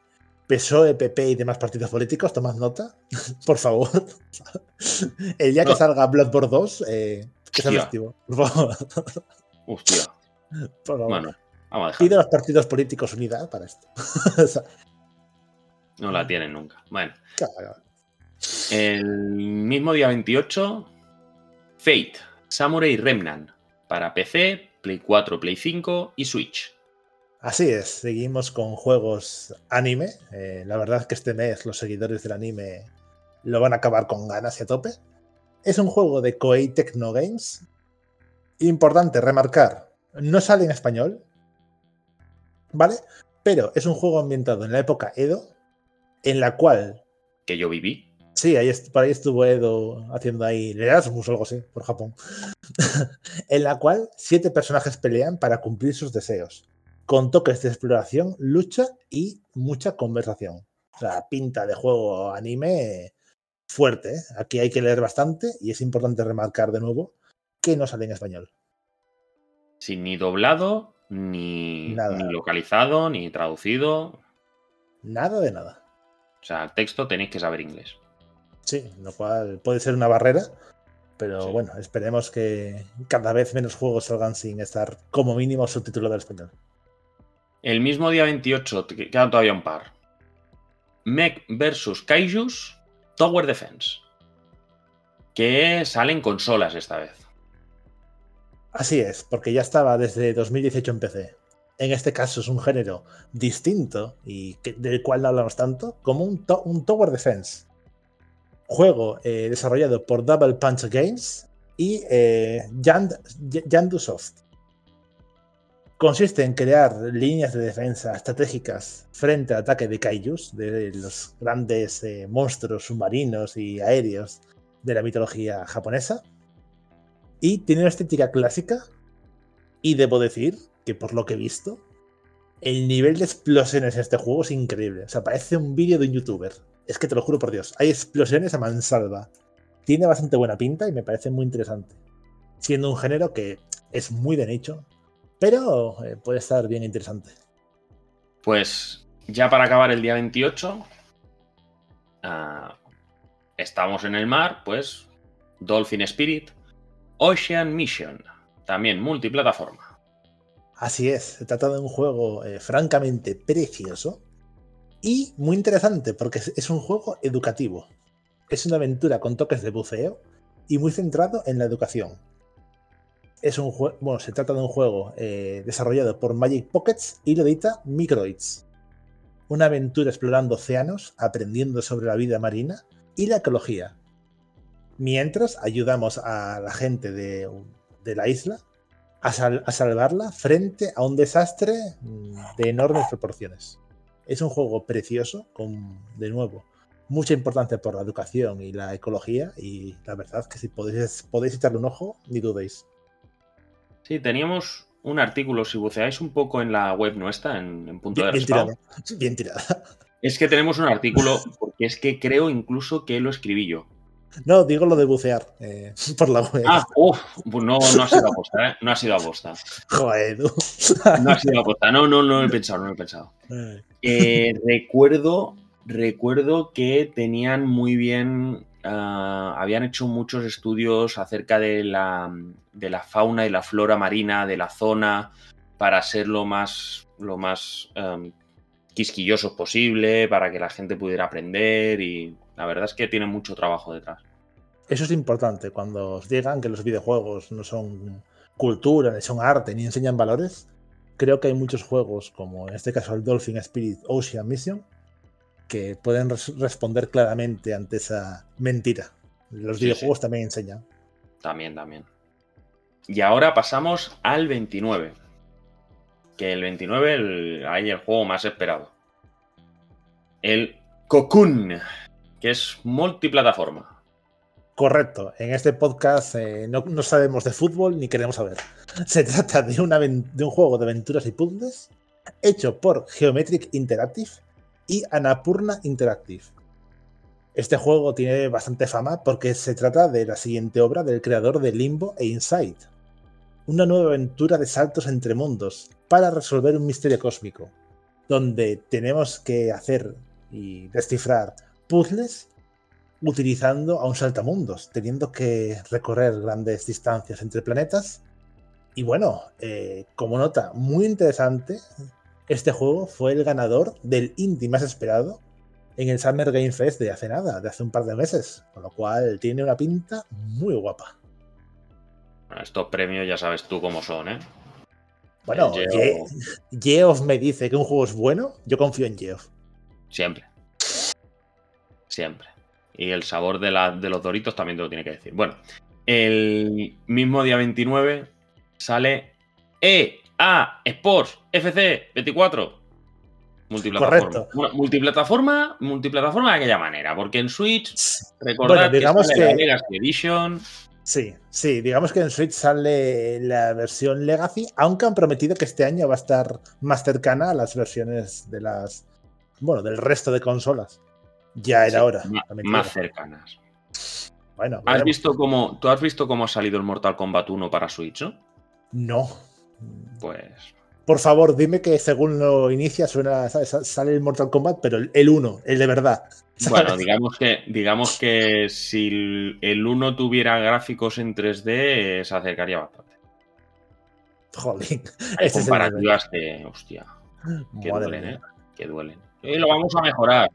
PSOE, PP y demás partidos políticos, tomad nota, *laughs* por favor. *laughs* El día que salga Bloodborne 2, eh, que sea festivo, por favor. *laughs* Hostia. Por favor. Bueno, Pide a los partidos políticos unidad para esto. no la tienen nunca. Bueno. El mismo día 28, Fate, Samurai Remnant, para PC, Play 4, Play 5 y Switch. Así es, seguimos con juegos anime. Eh, la verdad es que este mes los seguidores del anime lo van a acabar con ganas y a tope. Es un juego de Koei Techno Games. Importante remarcar, no sale en español, ¿vale? Pero es un juego ambientado en la época Edo, en la cual... Que yo viví. Sí, ahí, por ahí estuvo Edo haciendo ahí Erasmus o algo así, por Japón. *laughs* en la cual siete personajes pelean para cumplir sus deseos, con toques de exploración, lucha y mucha conversación. O sea, pinta de juego anime fuerte. ¿eh? Aquí hay que leer bastante y es importante remarcar de nuevo que no sale en español. Sin ni doblado ni, localizado, ni traducido. Nada de nada. O sea, texto tenéis que saber inglés. Sí, lo cual puede ser una barrera, pero bueno, esperemos que cada vez menos juegos salgan sin estar como mínimo subtitulado al español. El mismo día 28, quedan todavía un par. Mech vs Kaijus Tower Defense. Que salen consolas esta vez. Así es, porque ya estaba desde 2018 en PC. En este caso es un género distinto y del cual no hablamos tanto, como un, Tower Defense. Juego eh, desarrollado por Double Punch Games y eh, Yandusoft. Consiste en crear líneas de defensa estratégicas frente al ataque de kaijus, de los grandes eh, monstruos submarinos y aéreos de la mitología japonesa y tiene una estética clásica. Y debo decir que por lo que he visto, el nivel de explosiones en este juego es increíble. O sea, parece un vídeo de un youtuber. Es que te lo juro por Dios. Hay explosiones a mansalva. Tiene bastante buena pinta y me parece muy interesante. Siendo un género que es muy de nicho, pero eh, puede estar bien interesante. Pues ya para acabar el día 28, ah, estamos en el mar, pues Dolphin Spirit, Ocean Mission, también multiplataforma. Así es, se trata de un juego eh, francamente precioso y muy interesante porque es un juego educativo. Es una aventura con toques de buceo y muy centrado en la educación. Es un bueno, se trata de un juego eh, desarrollado por Magic Pockets y lo edita Microids. Una aventura explorando océanos, aprendiendo sobre la vida marina y la ecología, mientras ayudamos a la gente de, de la isla a, sal- a salvarla frente a un desastre mm, de enormes proporciones. Es un juego precioso, con, de nuevo, mucha importancia por la educación y la ecología, y la verdad que si podéis, podéis echarle un ojo, ni dudéis. Sí, teníamos un artículo, si buceáis un poco en la web nuestra, en, en punto Bien, de bien respawn, tirada. Bien tirada. *laughs* es que tenemos un artículo, porque es que creo incluso que lo escribí yo. No, digo lo de bucear eh, *laughs* por la web. Ah, uff, no, no ha sido aposta, ¿eh? No ha sido aposta. *laughs* Joder, tú. No ha sido aposta. No, no, no lo he pensado, no lo he pensado. Ay. Eh, recuerdo, recuerdo que tenían muy bien, ah, habían hecho muchos estudios acerca de la, de la fauna y la flora marina de la zona para ser lo más, lo más em, quisquillosos posible, para que la gente pudiera aprender y la verdad es que tienen mucho trabajo detrás. Eso es importante cuando os digan que los videojuegos no son cultura, ni son arte, ni enseñan valores. Creo que hay muchos juegos, como en este caso el Dolphin Spirit Ocean Mission, que pueden res- responder claramente ante esa mentira. Los Sí, videojuegos también enseñan. También, también. Y ahora pasamos al 29. Que el 29 el, hay el juego más esperado. El Cocoon, que es multiplataforma. Correcto, en este podcast eh, no, no sabemos de fútbol ni queremos saber. *laughs* Se trata de, una de un juego de aventuras y puzzles hecho por Geometric Interactive y Annapurna Interactive. Este juego tiene bastante fama porque se trata de la siguiente obra del creador de Limbo e Inside. Una nueva aventura de saltos entre mundos para resolver un misterio cósmico, donde tenemos que hacer y descifrar puzzles utilizando a un saltamundos, teniendo que recorrer grandes distancias entre planetas. Y bueno, eh, como nota muy interesante, este juego fue el ganador del indie más esperado en el Summer Game Fest de hace nada, de hace un par de meses, con lo cual tiene una pinta muy guapa. Bueno, estos premios ya sabes tú cómo son, ¿eh? Bueno, Geo- Geoff me dice que un juego es bueno, yo confío en Geoff. Siempre. Siempre. Y el sabor de, la- de los doritos también te lo tiene que decir. Bueno, el mismo día 29 sale EA Sports FC 24. Multiplataforma. Bueno, multiplataforma, multiplataforma de aquella manera, porque en Switch, recordad Bueno, digamos que sale la Legacy Edition. Sí, sí, digamos que en Switch sale la versión Legacy, aunque han prometido que este año va a estar más cercana a las versiones de las. Bueno, del resto de consolas. Ya era Sí, hora. más cercanas. Bueno, ¿Has veremos. visto cómo, ¿Tú has visto cómo ha salido el Mortal Kombat 1 para Switch, no? No. Pues Por favor, dime que según lo inicia suena, sale el Mortal Kombat, pero el- el 1, el de verdad. *laughs* Bueno, digamos que, digamos que si el- el 1 tuviera gráficos en 3D, eh, se acercaría bastante. Jolín. Hay *laughs* es comparativas de. Hostia, que Madre duelen, mía. ¿eh? Que duelen. Y lo vamos a mejorar.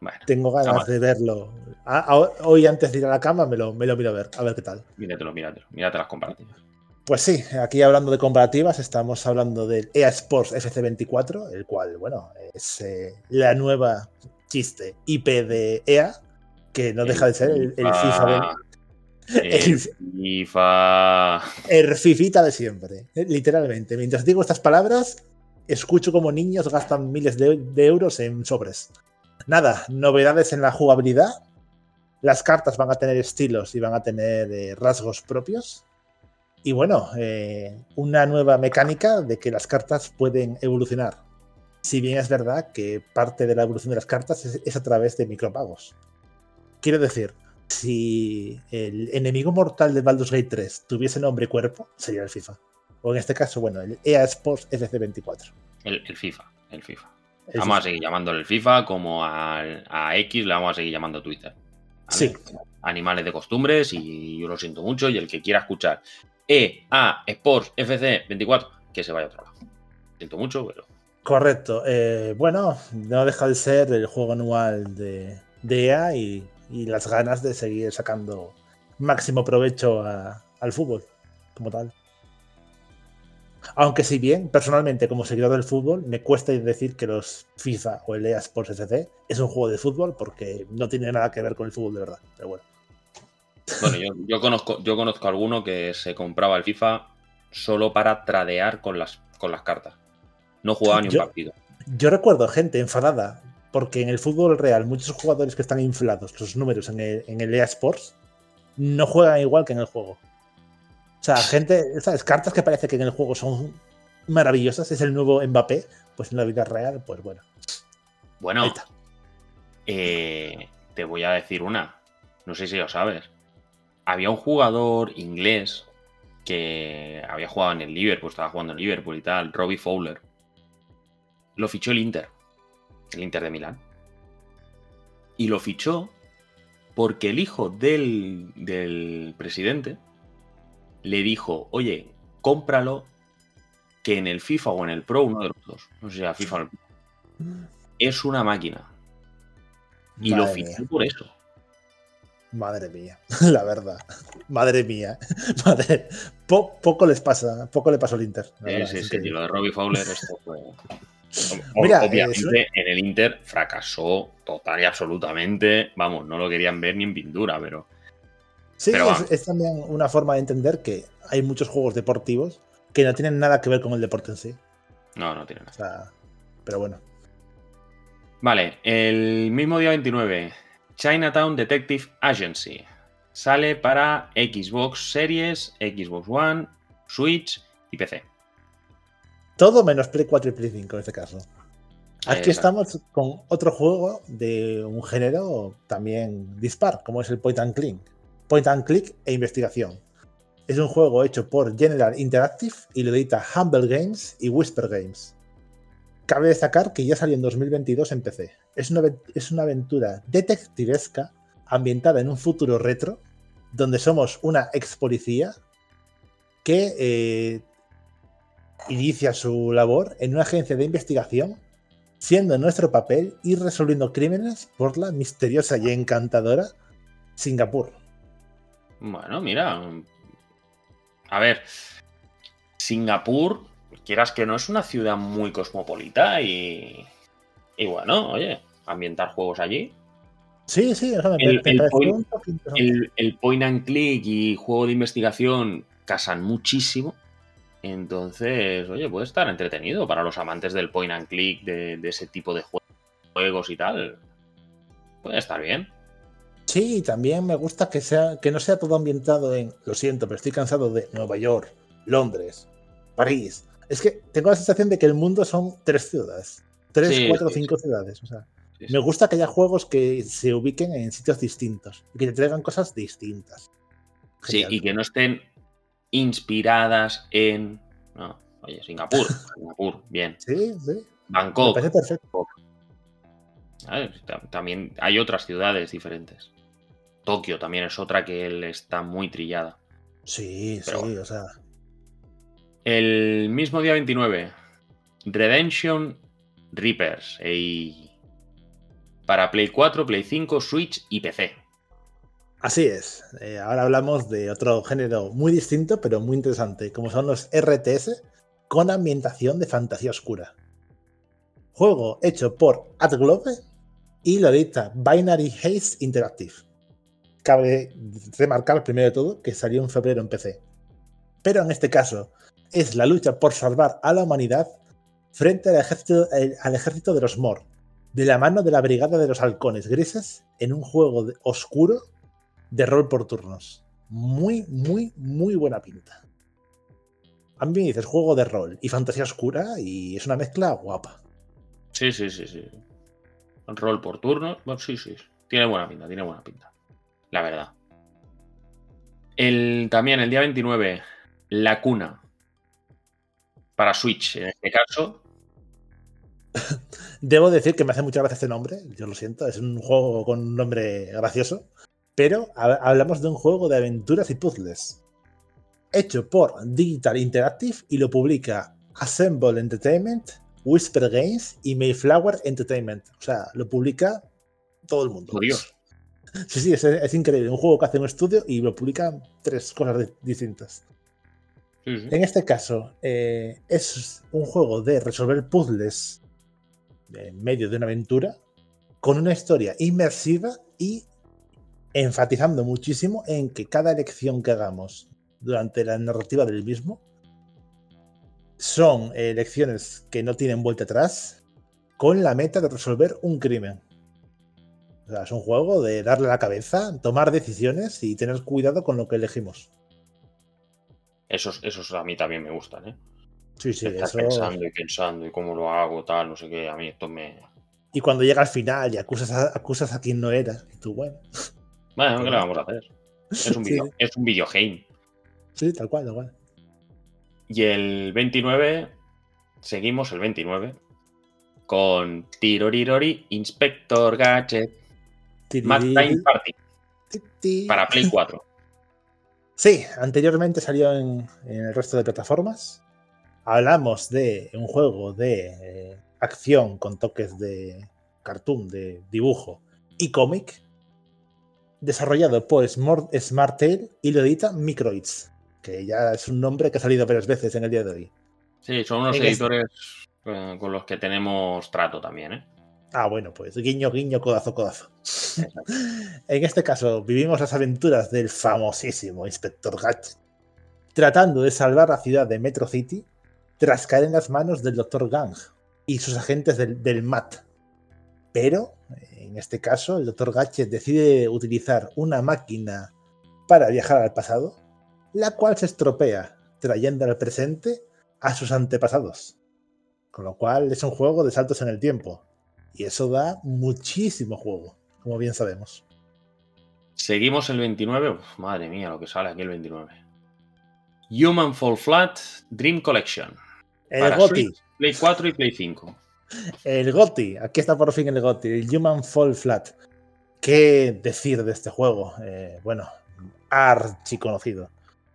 Bueno, Tengo ganas de verlo. A- a- hoy antes de ir a la cama me lo, me lo miro a ver, a ver qué tal. míratelo, míratelo. Mírate las comparativas. Pues sí, aquí hablando de comparativas, estamos hablando del EA Sports FC24, el cual, bueno, es eh, la nueva chiste IP de EA, que no deja de ser el, el FIFA, de- El *laughs* el- FIFA. el Fifita de siempre, literalmente. Mientras digo estas palabras, escucho como niños gastan miles de, de euros en sobres. Nada, novedades en la jugabilidad. Las cartas van a tener estilos y van a tener eh, rasgos propios. Y bueno, eh, una nueva mecánica de que las cartas pueden evolucionar. Si bien es verdad que parte de la evolución de las cartas es, es a través de micropagos. Quiero decir, si el enemigo mortal de Baldur's Gate 3 tuviese nombre y cuerpo, sería el FIFA. O en este caso, bueno, el EA Sports FC24. El, el FIFA. El FIFA. El vamos a seguir llamándole el FIFA como al- a, X le vamos a seguir llamando Twitter. Sí. Animales de costumbres y yo lo siento mucho y el que quiera escuchar EA Sports FC 24 que se vaya a otro lado. Siento mucho, pero Correcto. Eh, bueno, no deja de ser el juego anual de, de EA y, y las ganas de seguir sacando máximo provecho a- al fútbol como tal. Aunque si bien, personalmente, como seguidor del fútbol, me cuesta decir que los FIFA o el EA Sports FC es un juego de fútbol porque no tiene nada que ver con el fútbol de verdad. Pero bueno. Bueno, yo, conozco, yo conozco alguno que se compraba el FIFA solo para tradear con las, con las cartas. No jugaba ni un partido. Yo recuerdo gente enfadada porque en el fútbol real muchos jugadores que están inflados, los números en el, en el EA Sports, no juegan igual que en el juego. O sea, gente, esas cartas que parece que en el juego son maravillosas, es el nuevo Mbappé, pues en la vida real, pues bueno. Bueno, eh, te voy a decir una, no sé si lo sabes había un jugador inglés que había jugado en el Liverpool, estaba jugando en Liverpool y tal, Robbie Fowler. Lo fichó el Inter, el Inter de Milán. Y lo fichó porque el hijo del, del presidente le dijo, oye, cómpralo, que en el FIFA o en el Pro, uno de los dos, no sé si era FIFA o el Pro, es una máquina. Y lo fichó por eso. Madre mía, *laughs* la verdad. Madre mía. *laughs* Madre... poco les pasa, poco le pasó al Inter. Sí, sí, sí, lo de Robbie Fowler, esto fue. *laughs* Mira, Obviamente en el Inter fracasó total y absolutamente. Vamos, no lo querían ver ni en pintura, pero. Sí, es, también una forma de entender que hay muchos juegos deportivos que no tienen nada que ver con el deporte en sí. No, no tienen nada. pero bueno. Vale, el mismo día 29 Chinatown Detective Agency. Sale para Xbox Series, Xbox One, Switch y PC. Todo menos Play 4 y Play 5 en este caso. Aquí estamos con otro juego de un género también dispar, como es el Point and Click. Point and Click e investigación. Es un juego hecho por General Interactive y lo edita Humble Games y Whisper Games. Cabe destacar que ya salió en 2022 en PC. Es una, es una aventura detectivesca ambientada en un futuro retro, donde somos una ex policía que eh, inicia su labor en una agencia de investigación, siendo nuestro papel ir resolviendo crímenes por la misteriosa y encantadora Singapur. Bueno, mira. A ver, Singapur quieras que no es una ciudad muy cosmopolita y, y bueno, oye, ambientar juegos allí. Sí, sí, el, el, point, and click y juego de investigación casan muchísimo. Entonces, oye, puede estar entretenido para los amantes del point and click, de, ese tipo de juegos y tal. Puede estar bien. Sí, también me gusta que sea que no sea todo ambientado en, lo siento, pero estoy cansado de Nueva York, Londres, París, es que tengo la sensación de que el mundo son tres ciudades. Tres, cuatro, cinco ciudades. O sea, me gusta que haya juegos que se ubiquen en sitios distintos y que te traigan cosas distintas. Sí, y que no estén inspiradas en. No, oye, Singapur. *laughs* Singapur, bien. Sí, sí. Bangkok. Me parece perfecto. También hay otras ciudades diferentes. Tokio también es otra que él está muy trillada. Sí, sí, o sea. El mismo día 29, Redemption Reapers. Para Play 4, Play 5, Switch y PC. Así es. Eh, ahora hablamos de otro género muy distinto, pero muy interesante, como son los RTS con ambientación de fantasía oscura. Juego hecho por AdGlobe y lo edita Binary Haze Interactive. Cabe remarcar primero de todo que salió en febrero en PC. Pero en este caso, es la lucha por salvar a la humanidad frente al ejército, al ejército de los Mor, de la mano de la Brigada de los Halcones Grises, en un juego oscuro de rol por turnos. Muy, muy, muy buena pinta. A mí me dices juego de rol y fantasía oscura y es una mezcla guapa. Sí, sí, sí, sí. Rol por turnos, sí, sí. Tiene buena pinta, tiene buena pinta. La verdad. El, también el día 29, La Cuna, para Switch, en este caso. *laughs* Debo decir que me hace mucha gracia este nombre, yo lo siento, es un juego con un nombre gracioso, pero hablamos de un juego de aventuras y puzzles, hecho por Digital Interactive y lo publica Assemble Entertainment, Whisper Games y Mayflower Entertainment. O sea, lo publica todo el mundo. Dios. Sí, sí, es, increíble. Un juego que hace un estudio y lo publica tres cosas distintas. En este caso, eh, es un juego de resolver puzzles en medio de una aventura con una historia inmersiva y enfatizando muchísimo en que cada elección que hagamos durante la narrativa del mismo son elecciones que no tienen vuelta atrás con la meta de resolver un crimen. O sea, es un juego de darle la cabeza, tomar decisiones y tener cuidado con lo que elegimos. Esos, esos a mí también me gustan, ¿eh? Sí, sí, Estás eso... pensando y pensando y cómo lo hago, tal, no sé qué. A mí esto me. Y cuando llega al final y acusas a, acusas a quien no era, y tú, bueno. Bueno, ¿qué le vamos a hacer? Es un, *laughs* Sí. video, es un videogame. Sí, tal cual, tal cual. Y el 29, seguimos el 29, con Tirorirori Inspector Gadget Mad Time Party para Play 4. Sí, anteriormente salió en, en el resto de plataformas. Hablamos de un juego de eh, acción con toques de cartoon, de dibujo y cómic, desarrollado por Smart, y lo edita Microids, que ya es un nombre que ha salido varias veces en el día de hoy. Sí, son unos En este- editores eh, con los que tenemos trato también, ¿eh? Ah, bueno, pues guiño, guiño, codazo, codazo. *laughs* en este caso, vivimos las aventuras del famosísimo Inspector Gadget, tratando de salvar la ciudad de Metro City tras caer en las manos del Dr. Gang y sus agentes del, del MAT. Pero, en este caso, el Dr. Gadget decide utilizar una máquina para viajar al pasado, la cual se estropea, trayendo al presente a sus antepasados. Con lo cual es un juego de saltos en el tiempo. Y eso da muchísimo juego, como bien sabemos. Seguimos el 29. Uf, madre mía, lo que sale aquí el 29. Human Fall Flat Dream Collection. El para GOTI, Switch, Play 4 y Play 5. el GOTI, aquí está por fin el GOTI, el Human Fall Flat. ¿Qué decir de este juego? Eh, bueno, archi conocido.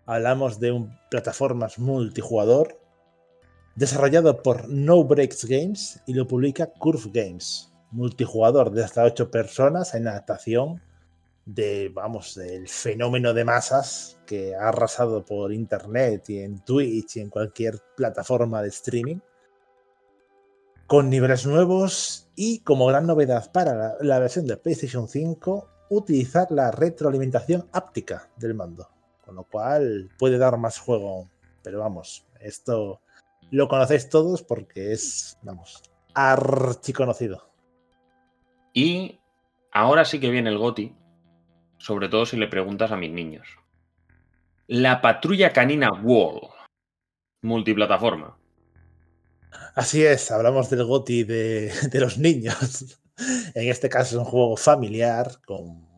Hablamos de un plataformas multijugador desarrollado por No Breaks Games y lo publica Curve Games. Multijugador de hasta 8 personas en adaptación de, vamos, del fenómeno de masas que ha arrasado por internet y en Twitch y en cualquier plataforma de streaming. Con niveles nuevos y como gran novedad para la, la versión de PlayStation 5, utilizar la retroalimentación áptica del mando. Con lo cual puede dar más juego. Pero vamos, esto lo conocéis todos porque es, vamos, archiconocido. Y ahora sí que viene el GOTI, sobre todo si le preguntas a mis niños. La patrulla canina Wall. Multiplataforma. Así es, hablamos del GOTI de, de los niños. En este caso es un juego familiar con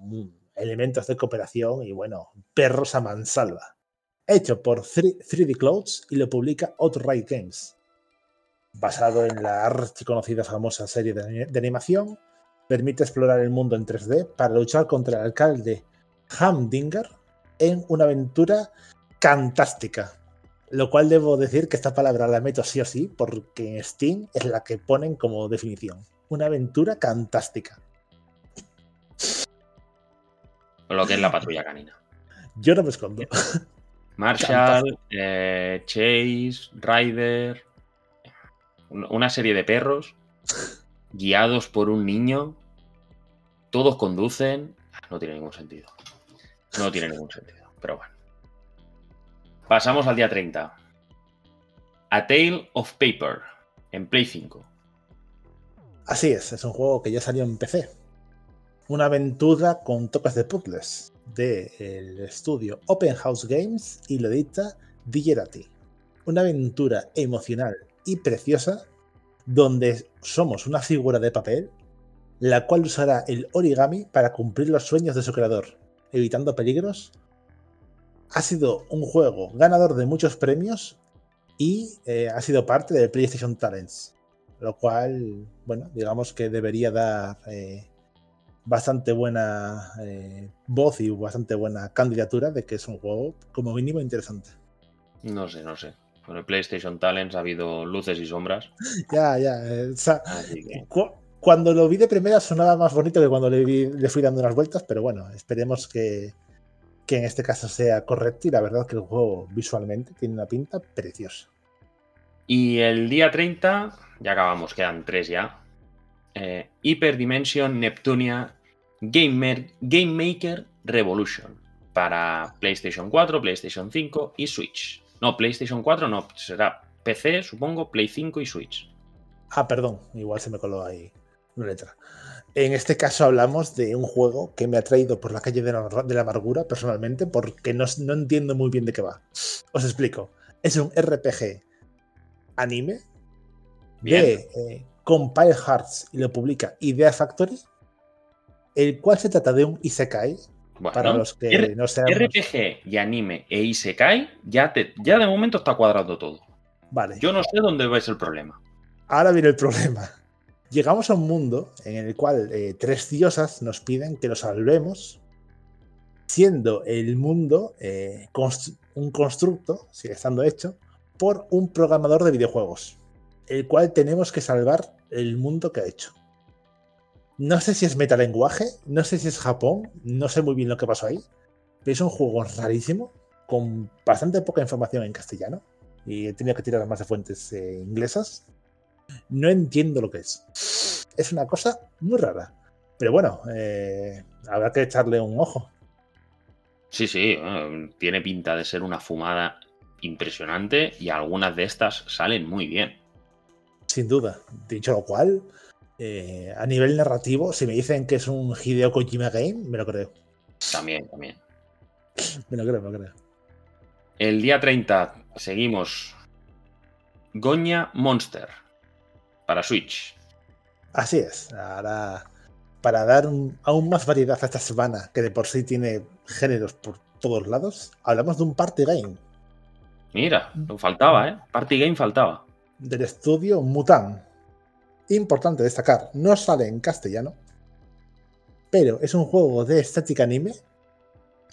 elementos de cooperación y bueno, perros a mansalva. Hecho por 3D Clouds y lo publica Outright Games. Basado en la archiconocida famosa serie de, animación, permite explorar el mundo en 3D para luchar contra el alcalde Hamdinger en una aventura fantástica. Lo cual debo decir que esta palabra la meto sí o sí, porque en Steam es la que ponen como definición. Una aventura fantástica. Lo que es la patrulla canina. Yo no me escondo. Marshall, eh, Chase, Ryder. Una serie de perros *laughs* guiados por un niño. Todos conducen. No tiene ningún sentido. No tiene ningún sentido. Pero bueno. Pasamos al día 30. A Tale of Paper. En Play 5. Así es, es un juego que ya salió en PC. Una aventura con toques de puzzles del estudio Open House Games y lo edita Digerati. Una aventura emocional y preciosa donde somos una figura de papel la cual usará el origami para cumplir los sueños de su creador, evitando peligros. Ha sido un juego ganador de muchos premios y eh, ha sido parte del PlayStation Talents, lo cual, bueno, digamos que debería dar eh, bastante buena eh, voz y bastante buena candidatura de que es un juego como mínimo interesante. No sé, no sé. Con el PlayStation Talents ha habido luces y sombras. *laughs* Ya, ya. eh, o sea, Así que. cu- cuando lo vi de primera sonaba más bonito que cuando le, vi- le fui dando unas vueltas, pero bueno, esperemos que, que en este caso sea correcto y la verdad que el juego visualmente tiene una pinta preciosa. Y el día 30, ya acabamos, quedan tres ya. Eh, Hyper Dimension Neptunia Game, Game Maker Revolution para PlayStation 4, PlayStation 5 y Switch. No, PlayStation 4 no, será PC, supongo, Play 5 y Switch. Ah, perdón, igual se me coló ahí una letra. En este caso hablamos de un juego que me ha traído por la calle de la, amargura personalmente porque no, entiendo muy bien de qué va. Os explico. Es un RPG anime de eh, Compile Hearts y lo publica Idea Factory, el cual se trata de un Isekai. para los que no sean. RPG y anime e Isekai, ya, te, ya de momento está cuadrado todo. Vale. Yo no sé dónde va el problema. Ahora viene el problema. *laughs* Llegamos a un mundo en el cual eh, tres diosas nos piden que lo salvemos, siendo el mundo eh, un constructo, sigue estando hecho, por un programador de videojuegos, el cual tenemos que salvar el mundo que ha hecho. No sé si es metalenguaje, no sé si es Japón, no sé muy bien lo que pasó ahí, pero es un juego rarísimo, con bastante poca información en castellano, y he tenido que tirar más de fuentes eh, inglesas. No entiendo lo que es. Es una cosa muy rara. Pero bueno, eh, habrá que echarle un ojo. Sí, sí, tiene pinta de ser una fumada impresionante y algunas de estas salen muy bien. Sin duda. Dicho lo cual, eh, a nivel narrativo, si me dicen que es un Hideo Kojima Game, me lo creo. También, también. me lo creo, me lo creo. El día 30 seguimos. Goña Monster para Switch. Así es. Ahora, para dar aún más variedad a esta semana, que de por sí tiene géneros por todos lados, hablamos de un party game. Mira, lo faltaba, ¿eh? Party game faltaba. Del estudio Mutan. Importante destacar, no sale en castellano, pero es un juego de estética anime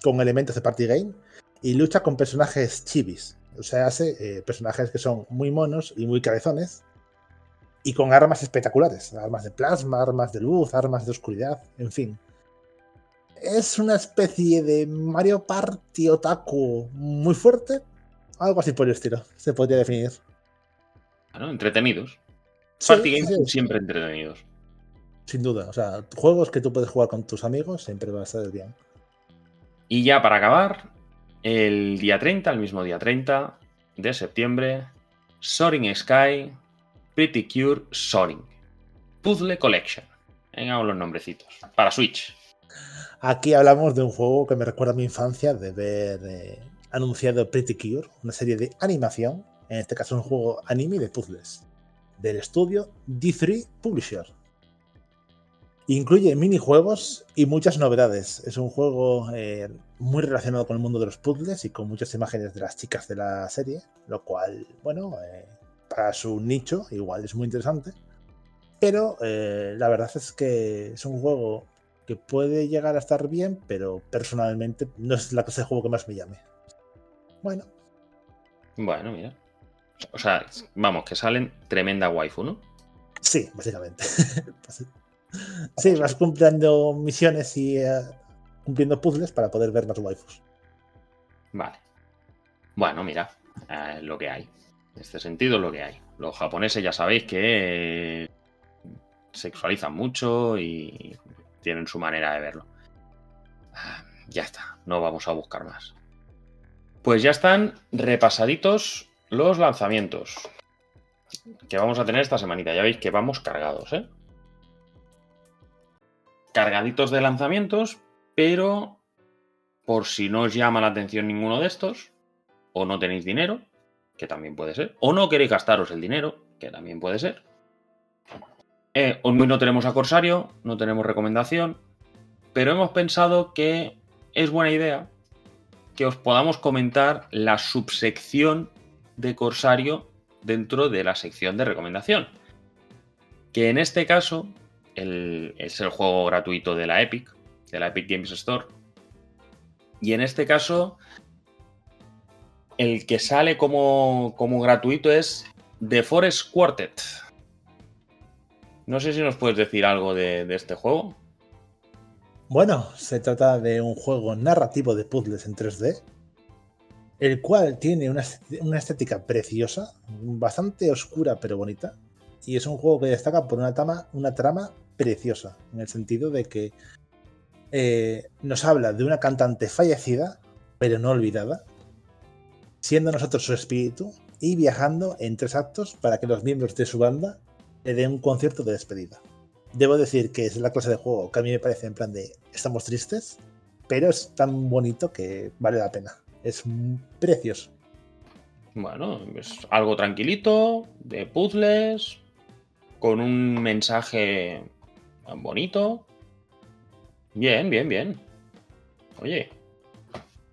con elementos de party game y lucha con personajes chivis. O sea, hace eh, personajes que son muy monos y muy cabezones y con armas espectaculares, armas de plasma, armas de luz, armas de oscuridad, en fin. Es una especie de Mario Party otaku muy fuerte, algo así por el estilo, se podría definir. Bueno, entretenidos. Party games siempre entretenidos. Sin duda, o sea, juegos que tú puedes jugar con tus amigos siempre va a estar bien. Y ya para acabar, el día 30, el mismo día 30 de septiembre, Soaring Sky Pretty Cure Soaring. Puzzle Collection. Venga los nombrecitos. Para Switch. Aquí hablamos de un juego que me recuerda a mi infancia de ver eh, anunciado Pretty Cure, una serie de animación, en este caso un juego anime de puzzles, del estudio D3 Publisher. Incluye minijuegos y muchas novedades. Es un juego eh, muy relacionado con el mundo de los puzzles y con muchas imágenes de las chicas de la serie, lo cual, bueno, eh, para su nicho, igual es muy interesante. Pero eh, la verdad es que es un juego que puede llegar a estar bien, pero personalmente no es la clase de juego que más me llame. Bueno. Bueno, mira. O sea, vamos, que salen tremenda waifu, ¿no? Sí, básicamente. *laughs* sí, vas cumpliendo misiones y eh, cumpliendo puzzles para poder ver más waifus. Vale. Bueno, mira, eh, lo que hay. En este sentido es lo que hay. Los japoneses ya sabéis que sexualizan mucho y tienen su manera de verlo. Ah, ya está, no vamos a buscar más. Pues ya están repasaditos los lanzamientos que vamos a tener esta semanita. Ya veis que vamos cargados, ¿eh? Cargaditos de lanzamientos, pero por si no os llama la atención ninguno de estos, o no tenéis dinero, que también puede ser. O no queréis gastaros el dinero, que también puede ser. Eh, hoy no tenemos a Corsario, no tenemos recomendación, pero hemos pensado que es buena idea que os podamos comentar la subsección de Corsario dentro de la sección de recomendación. Que en este caso es el juego gratuito de la Epic, de la Epic Games Store. Y en este caso el que sale como, gratuito es The Forest Quartet. No sé si nos puedes decir algo de, este juego. Bueno, se trata de un juego narrativo de puzzles en 3D, el cual tiene una, estética preciosa, bastante oscura pero bonita, y es un juego que destaca por una trama, una trama preciosa, en el sentido de que eh, nos habla de una cantante fallecida, pero no olvidada, siendo nosotros su espíritu y viajando en tres actos para que los miembros de su banda le den un concierto de despedida. Debo decir que es la clase de juego que a mí me parece en plan de estamos tristes, pero es tan bonito que vale la pena. Es precioso. Bueno, es algo tranquilito, de puzzles, con un mensaje bonito. Bien, bien, bien. Oye,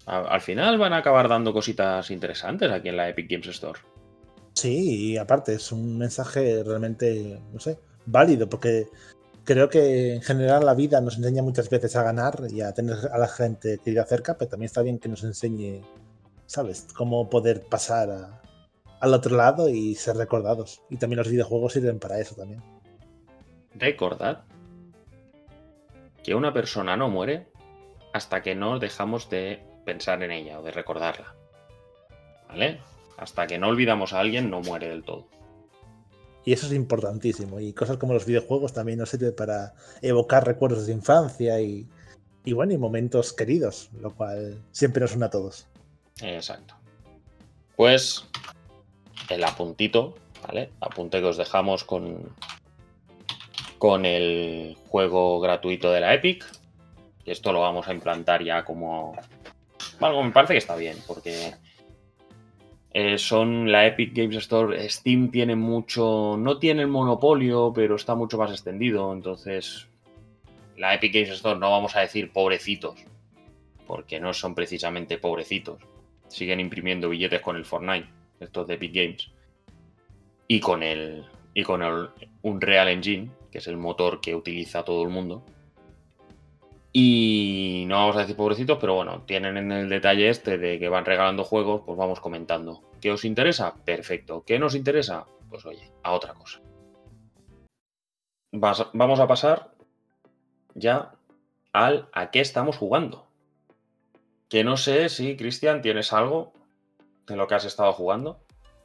al final van a acabar dando cositas interesantes aquí en la Epic Games Store. Sí, y aparte es un mensaje realmente, no sé, válido, porque creo que en general la vida nos enseña muchas veces a ganar y a tener a la gente querida cerca, pero también está bien que nos enseñe, ¿sabes?, cómo poder pasar al otro lado y ser recordados. Y también los videojuegos sirven para eso también. Recordad que una persona no muere hasta que no dejamos de pensar en ella o de recordarla. ¿Vale? Hasta que no olvidamos a alguien no muere del todo. Y eso es importantísimo. Y cosas como los videojuegos también nos sirven para evocar recuerdos de infancia y, y bueno, y momentos queridos, lo cual siempre nos une a todos. Exacto. Pues el apuntito, ¿vale? Apunte que os dejamos con, con el juego gratuito de la Epic. Y esto lo vamos a implantar ya como... Algo me parece que está bien, porque eh, son la Epic Games Store. Steam tiene mucho. No tiene el monopolio, pero está mucho más extendido. Entonces, la Epic Games Store no vamos a decir pobrecitos, porque no son precisamente pobrecitos. Siguen imprimiendo billetes con el Fortnite, estos de Epic Games. Y con el. Y con el Unreal Engine, que es el motor que utiliza todo el mundo. Y no vamos a decir pobrecitos, pero bueno, tienen en el detalle este de que van regalando juegos, pues vamos comentando. ¿Qué os interesa? Perfecto. ¿Qué nos interesa? Pues oye, a otra cosa. vamos a pasar ya al a qué estamos jugando. Que no sé si, Cristian, tienes algo de lo que has estado jugando.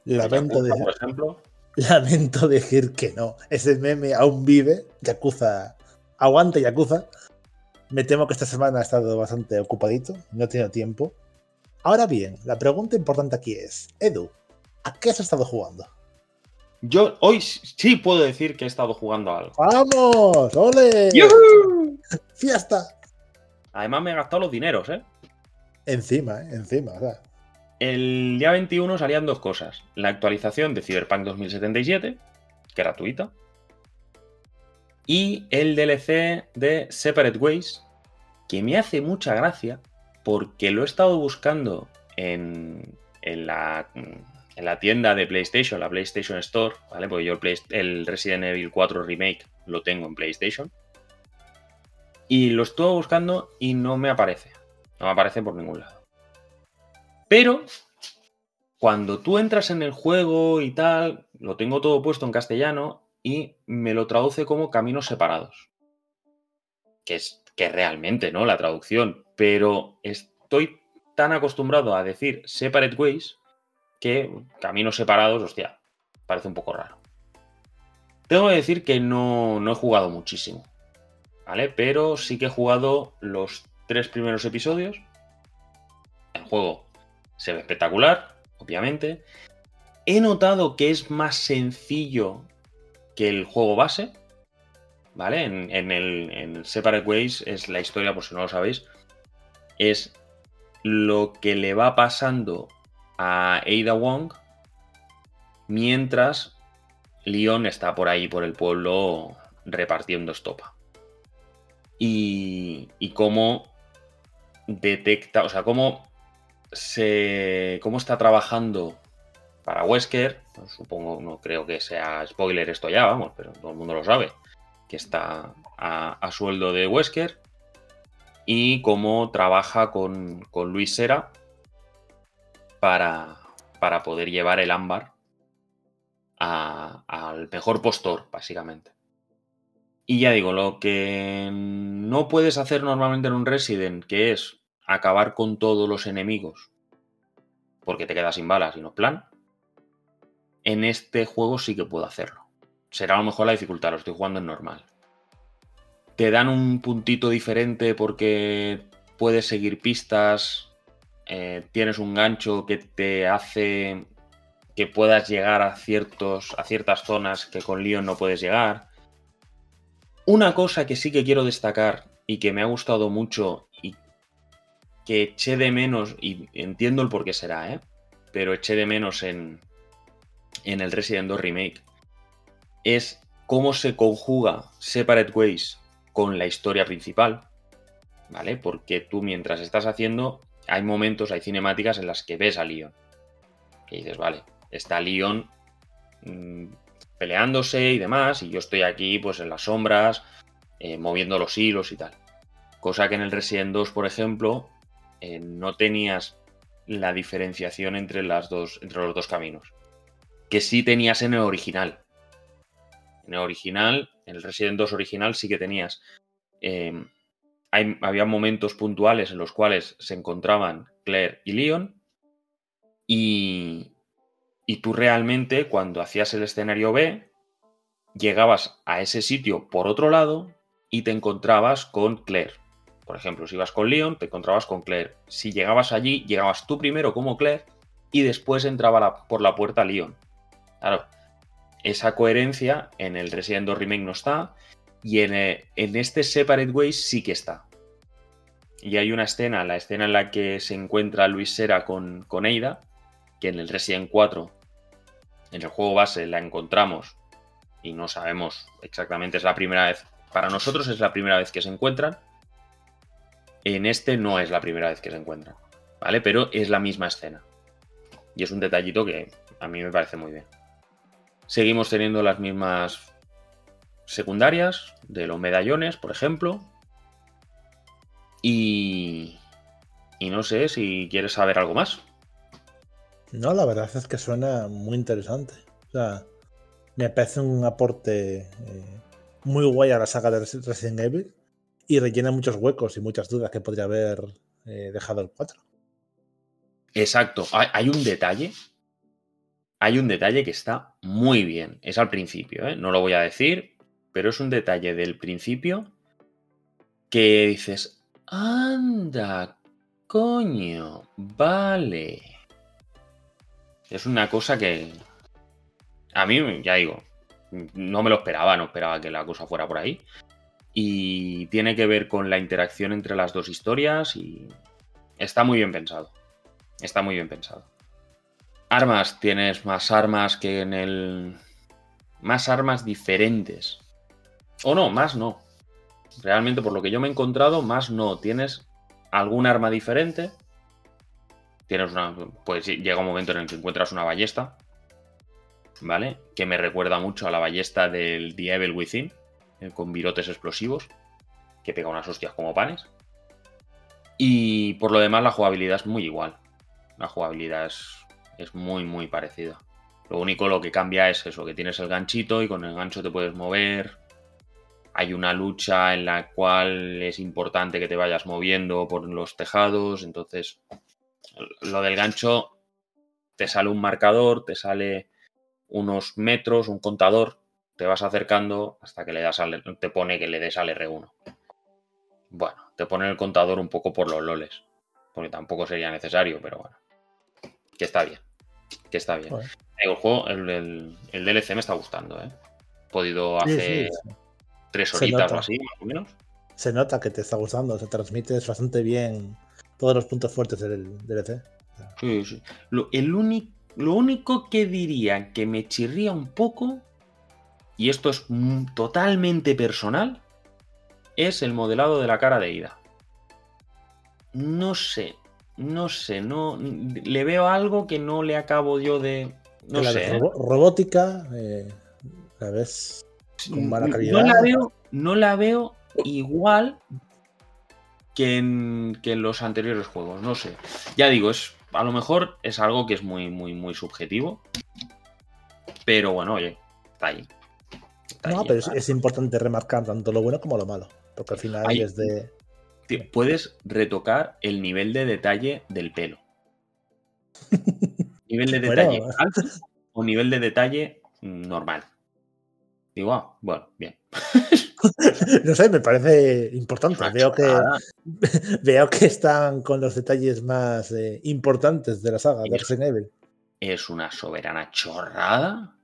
Lamento, de, por ejemplo. *laughs* lamento decir que no. Ese meme aún vive. Yakuza. Aguante, Yakuza. Me temo que esta semana ha estado bastante ocupadito, no he tenido tiempo. Ahora bien, la pregunta importante aquí es, Edu, ¿a qué has estado jugando? Yo hoy sí puedo decir que he estado jugando a algo. ¡Vamos! ¡Ole! ¡Fiesta! Además me he gastado los dineros, ¿eh? Encima, ¿eh? Encima, ¿verdad? El día 21 salían dos cosas. La actualización de Cyberpunk 2077, que gratuita, y el DLC de Separate Ways, que me hace mucha gracia porque lo he estado buscando en, la, en la, tienda de PlayStation, la PlayStation Store, ¿vale? Porque yo el, el, Resident Evil 4 Remake lo tengo en PlayStation. Y lo estuve buscando y no me aparece. No me aparece por ningún lado. Pero cuando tú entras en el juego y tal, lo tengo todo puesto en castellano y me lo traduce como caminos separados. Que es que realmente, ¿no? La traducción. Pero estoy tan acostumbrado a decir separate ways que caminos separados, hostia, parece un poco raro. Tengo que decir que no, no he jugado muchísimo. ¿Vale? Pero sí que he jugado los tres primeros episodios. El juego se ve espectacular, obviamente. He notado que es más sencillo que el juego base, ¿vale? En, el, Separate Ways es la historia, por si no lo sabéis, es lo que le va pasando a Ada Wong mientras Leon está por ahí, por el pueblo, repartiendo estopa. Y, y cómo detecta, o sea, cómo se. cómo está trabajando para Wesker, pues supongo, no creo que sea spoiler esto ya, vamos, pero todo el mundo lo sabe, que está a, sueldo de Wesker y cómo trabaja con, Luis Sera para, para, poder llevar el ámbar al mejor postor, básicamente. Y ya digo, lo que no puedes hacer normalmente en un Resident, que es acabar con todos los enemigos, porque te quedas sin balas y no plan, en este juego sí que puedo hacerlo. Será a lo mejor la dificultad, lo estoy jugando en normal. Te dan un puntito diferente porque puedes seguir pistas, eh, tienes un gancho que te hace que puedas llegar a, ciertos, a ciertas zonas que con Leon no puedes llegar. Una cosa que sí que quiero destacar y que me ha gustado mucho y que eché de menos, y entiendo el por qué será, ¿eh? pero eché de menos en, en el Resident 2 Remake, es cómo se conjuga Separate Ways con la historia principal, ¿vale? Porque tú mientras estás haciendo, hay momentos, hay cinemáticas en las que ves a Leon. Que dices, vale, está Leon mm, peleándose y demás, y yo estoy aquí pues en las sombras, eh, moviendo los hilos y tal. Cosa que en el Resident 2, por ejemplo, eh, no tenías la diferenciación entre, las dos, entre los dos caminos. Que sí tenías en el original. En el original, en el Resident 2 original sí que tenías. Em, había momentos puntuales en los cuales se encontraban Claire y Leon. Y, y tú realmente, cuando hacías el escenario B, llegabas a ese sitio por otro lado y te encontrabas con Claire. Por ejemplo, si ibas con Leon, te encontrabas con Claire. Si llegabas allí, llegabas tú primero como Claire y después entraba por la puerta Leon. Claro, esa coherencia en el Resident 2 Remake no está y en, eh, en este Separate Ways sí que está. Y hay una escena, la escena en la que se encuentra Luis Sera con, con Eida, que en el Resident 4 en el juego base la encontramos y no sabemos exactamente, es la primera vez, para nosotros es la primera vez que se encuentran, en este no es la primera vez que se encuentran, ¿vale? Pero es la misma escena. Y es un detallito que a mí me parece muy bien. Seguimos teniendo las mismas secundarias de los medallones, por ejemplo. Y, y no sé si quieres saber algo más. No, la verdad es que suena muy interesante. O sea, me parece un aporte eh, muy guay a la saga de Resident Evil y rellena muchos huecos y muchas dudas que podría haber eh, dejado el 4. Exacto. Hay, un detalle. Hay un detalle que está muy bien. Es al principio, ¿eh? no lo voy a decir, pero es un detalle del principio que dices, anda, coño, vale. Es una cosa que a mí, ya digo, no me lo esperaba, no esperaba que la cosa fuera por ahí. Y tiene que ver con la interacción entre las dos historias y está muy bien pensado. Está muy bien pensado. Armas, tienes más armas que en el... Más armas diferentes. O no, más no. Realmente por lo que yo me he encontrado, más no. Tienes algún arma diferente, tienes una. Pues llega un momento en el que encuentras una ballesta, ¿vale? Que me recuerda mucho a la ballesta del The Within, eh, con virotes explosivos, que pega unas hostias como panes. Y por lo demás, la jugabilidad es muy igual. La jugabilidad es, muy, muy parecida. Lo único lo que cambia es eso, que tienes el ganchito y con el gancho te puedes mover. Hay una lucha en la cual es importante que te vayas moviendo por los tejados, entonces lo del gancho, te sale un marcador, te sale unos metros, un contador, te vas acercando hasta que le das al, te pone que le des al R1. Bueno, te pone el contador un poco por los loles, porque tampoco sería necesario, pero bueno, que está bien, que está bien. El juego, el, DLC me está gustando, ¿eh? He podido hacer tres horitas o así, más o menos. Se nota que te está gustando, se transmites bastante bien todos los puntos fuertes del DLC. Sí, sí. Lo, el lo único que diría que me chirría un poco, y esto es totalmente personal, es el modelado de la cara de Ida. No sé, no sé, no le veo algo que no le acabo yo de. No sé. ¿eh? robótica, eh, la ves con mala calidad. No la veo, no la veo igual que en, los anteriores juegos. No sé. Ya digo, es a lo mejor es algo que es muy, muy, muy subjetivo. Pero bueno, oye, está ahí. No, pero es, importante remarcar tanto lo bueno como lo malo. Porque al final es de. Puedes retocar el nivel de detalle del pelo. *laughs* nivel de detalle alto o nivel de detalle normal. Digo, ah, bueno, bien. *laughs* no sé, me parece importante. Veo que, *laughs* veo que están con los detalles más eh, importantes de la saga de Resident Evil. Es una soberana chorrada,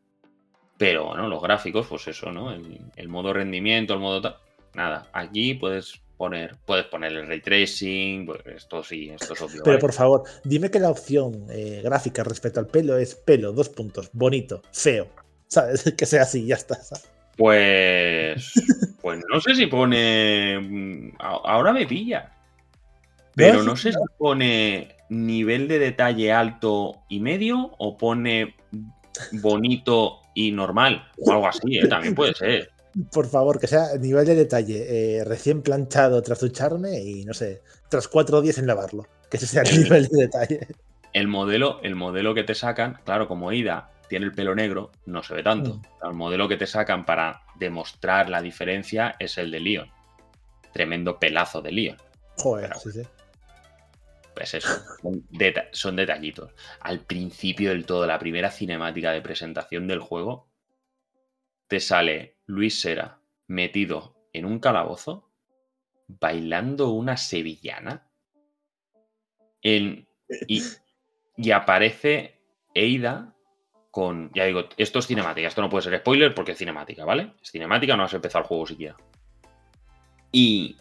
pero bueno, los gráficos, pues eso, ¿no? El, modo rendimiento, el modo. Nada, aquí puedes poner, puedes poner el ray tracing, pues esto sí, esto es obvio. Pero por favor, dime que la opción eh, gráfica respecto al pelo es pelo, dos puntos, bonito, feo. ¿Sabes? *laughs* Que sea así, ya está. Pues. *laughs* Pues no sé si pone. Mm, ahora me pilla. Pero no sé si pone nivel de detalle alto y medio o pone bonito y normal o algo así, ¿eh? también puede ser. Por favor, que sea nivel de detalle eh, recién planchado tras ducharme y no sé, tras cuatro días en lavarlo. Que ese sea el nivel de detalle. El modelo, el modelo que te sacan, claro, como Ida tiene el pelo negro, no se ve tanto. Mm. El modelo que te sacan para demostrar la diferencia es el de Leon. Tremendo pelazo de Leon. Joder, sí, sí. Pues eso, son, detallitos. Al principio del todo, la primera cinemática de presentación del juego, te sale Luis Sera metido en un calabozo, bailando una sevillana. En, y, *laughs* y aparece Eida con. Ya digo, esto es cinemática, esto no puede ser spoiler porque es cinemática, ¿vale? Es cinemática, no has empezado el juego siquiera. Y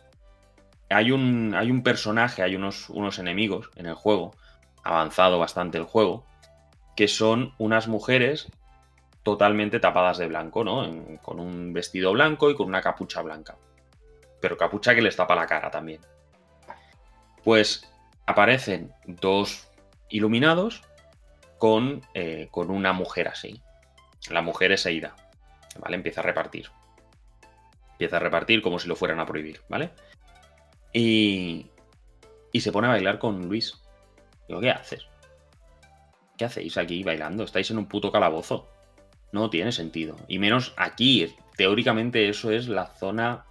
hay un, hay un personaje, hay unos, unos enemigos en el juego, avanzado bastante el juego, que son unas mujeres totalmente tapadas de blanco, ¿no? con un vestido blanco y con una capucha blanca. Pero capucha que les tapa la cara también. Pues aparecen dos iluminados con, eh, con una mujer así. La mujer es Aida, ¿vale? Empieza a repartir. Empieza a repartir como si lo fueran a prohibir, ¿vale? Y, y se pone a bailar con Luis. Digo, ¿qué haces? ¿Qué hacéis aquí bailando? Estáis en un puto calabozo. No tiene sentido. Y menos aquí. Teóricamente eso es la zona...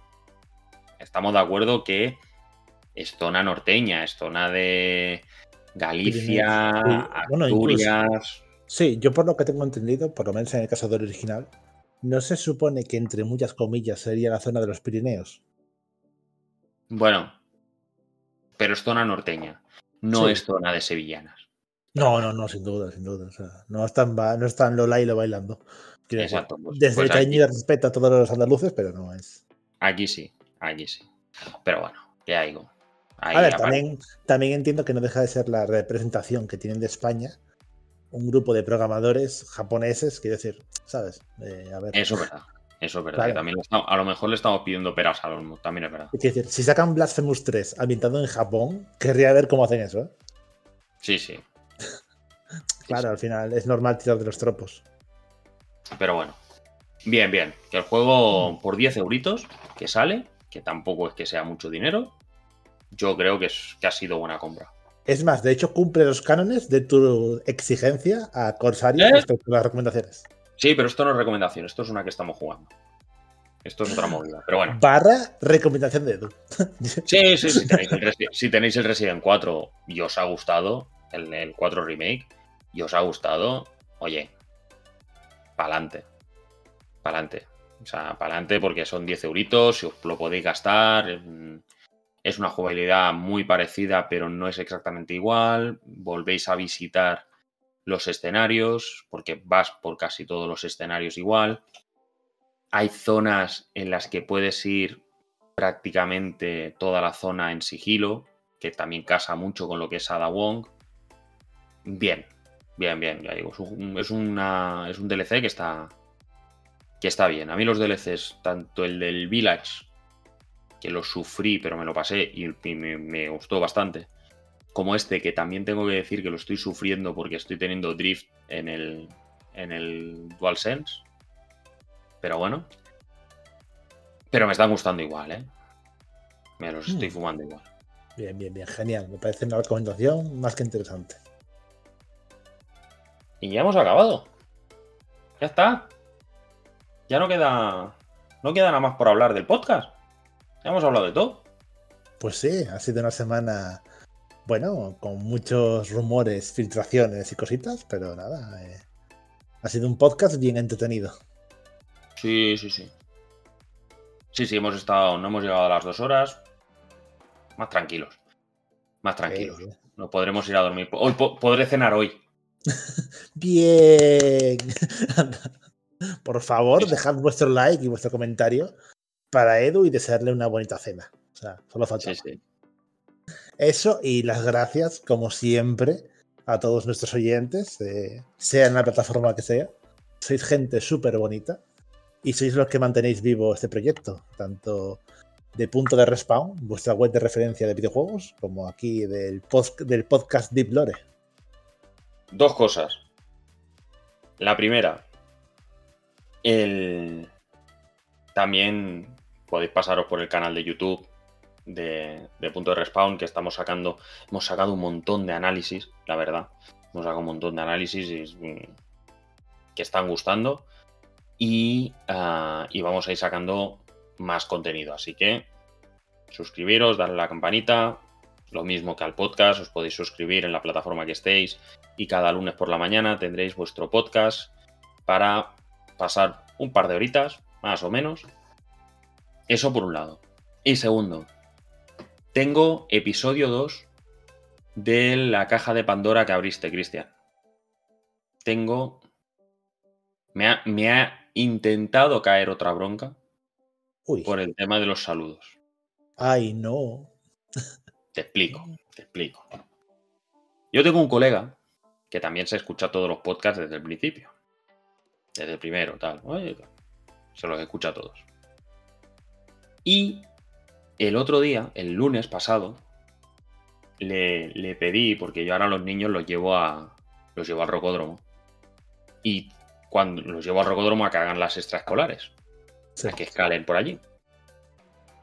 Estamos de acuerdo que es zona norteña, es zona de Galicia, Asturias... sí, yo por lo que tengo entendido, por lo menos en el caso del original, no se supone que entre muchas comillas sería la zona de los Pirineos. Bueno, pero es zona norteña, no es zona de sevillanas. No, no, no, sin duda, sin duda. no, están, no están Lola y lo bailando. Exacto. Pues, desde pues el cariño respeto a todos los andaluces, pero no es. Aquí sí, aquí sí. Pero bueno, ya digo. a ver, también, también entiendo que no deja de ser la representación que tienen de España un grupo de programadores japoneses, quiero decir, ¿sabes? a ver. Eso es verdad. Eso es verdad. también a lo mejor le estamos pidiendo peras a los también es verdad. Es decir, si sacan Blasphemous 3 ambientado en Japón, querría ver cómo hacen eso. ¿eh? Sí, sí. Claro, al final es normal tirar de los tropos. Pero bueno. Bien, bien. Que el juego por 10 euritos que sale, que tampoco es que sea mucho dinero, yo creo que, es, que ha sido buena compra. Es más, de hecho cumple los cánones de tu exigencia a Corsario ¿Eh? respecto a las recomendaciones. Sí, pero esto no es recomendación, esto es una que estamos jugando. Esto es otra movida, pero bueno. Barra recomendación de Edu. *laughs* Sí, sí, si tenéis, el, Resident 4 y os ha gustado, el, el 4 Remake, y os ha gustado, oye, pa'lante. Pa'lante. O sea, pa'lante porque son 10 euritos, si os lo podéis gastar. Es una jugabilidad muy parecida, pero no es exactamente igual. Volvéis a visitar los escenarios, porque vas por casi todos los escenarios igual. Hay zonas en las que puedes ir prácticamente toda la zona en sigilo, que también casa mucho con lo que es Ada Wong. Bien, bien, bien, ya digo, es, una, es un DLC que está, que está bien. A mí los DLCs, tanto el del Village, que lo sufrí, pero me lo pasé y, me gustó bastante, como este, que también tengo que decir que lo estoy sufriendo porque estoy teniendo drift en el, en el DualSense. Pero bueno. Pero me están gustando igual, ¿eh? Me los estoy hmm. fumando igual. Bien, bien, bien, genial. Me parece una recomendación más que interesante. Y ya hemos acabado. Ya está. ya no queda. No queda nada más por hablar del podcast. Ya hemos hablado de todo. Pues sí, ha sido una semana, bueno, con muchos rumores, filtraciones y cositas, pero nada, eh, ha sido un podcast bien entretenido. Sí, sí, sí. Sí, sí, hemos estado, no hemos llegado a las dos horas. Más tranquilos. Más tranquilos. Eh, No podremos ir a dormir. Hoy po- podré cenar hoy. *laughs* Bien. Por favor, dejad vuestro like y vuestro comentario para Edu y desearle una bonita cena. O sea, solo falta. Sí, sí. Eso y las gracias, como siempre, a todos nuestros oyentes, eh, sea en la plataforma que sea. Sois gente súper bonita y sois los que mantenéis vivo este proyecto, tanto de punto de respawn, vuestra web de referencia de videojuegos, como aquí del, del podcast Deep Lore. Dos cosas. La primera, el... también podéis pasaros por el canal de YouTube de, de Punto de Respawn, que estamos sacando, hemos sacado un montón de análisis, la verdad. Hemos sacado un montón de análisis y, mm, que están gustando y, ah, y vamos a ir sacando más contenido. Así que suscribiros, darle a la campanita, lo mismo que al podcast, os podéis suscribir en la plataforma que estéis y cada lunes por la mañana tendréis vuestro podcast para pasar un par de horitas, más o menos. Eso por un lado. Y segundo, tengo episodio 2 de la caja de Pandora que abriste, Cristian. Tengo... Me ha, me ha intentado caer otra bronca Uy, por el tema de los saludos. ay, no. Te explico, te explico. Yo tengo un colega que también se escucha todos los podcasts desde el principio. Desde el primero, tal. Se los escucha todos. Y el otro día, el lunes pasado, le, le pedí, porque yo ahora a los niños los llevo a. los llevo al rocódromo. Y cuando los llevo al rocódromo a que hagan las extraescolares. Sí. A que escalen por allí.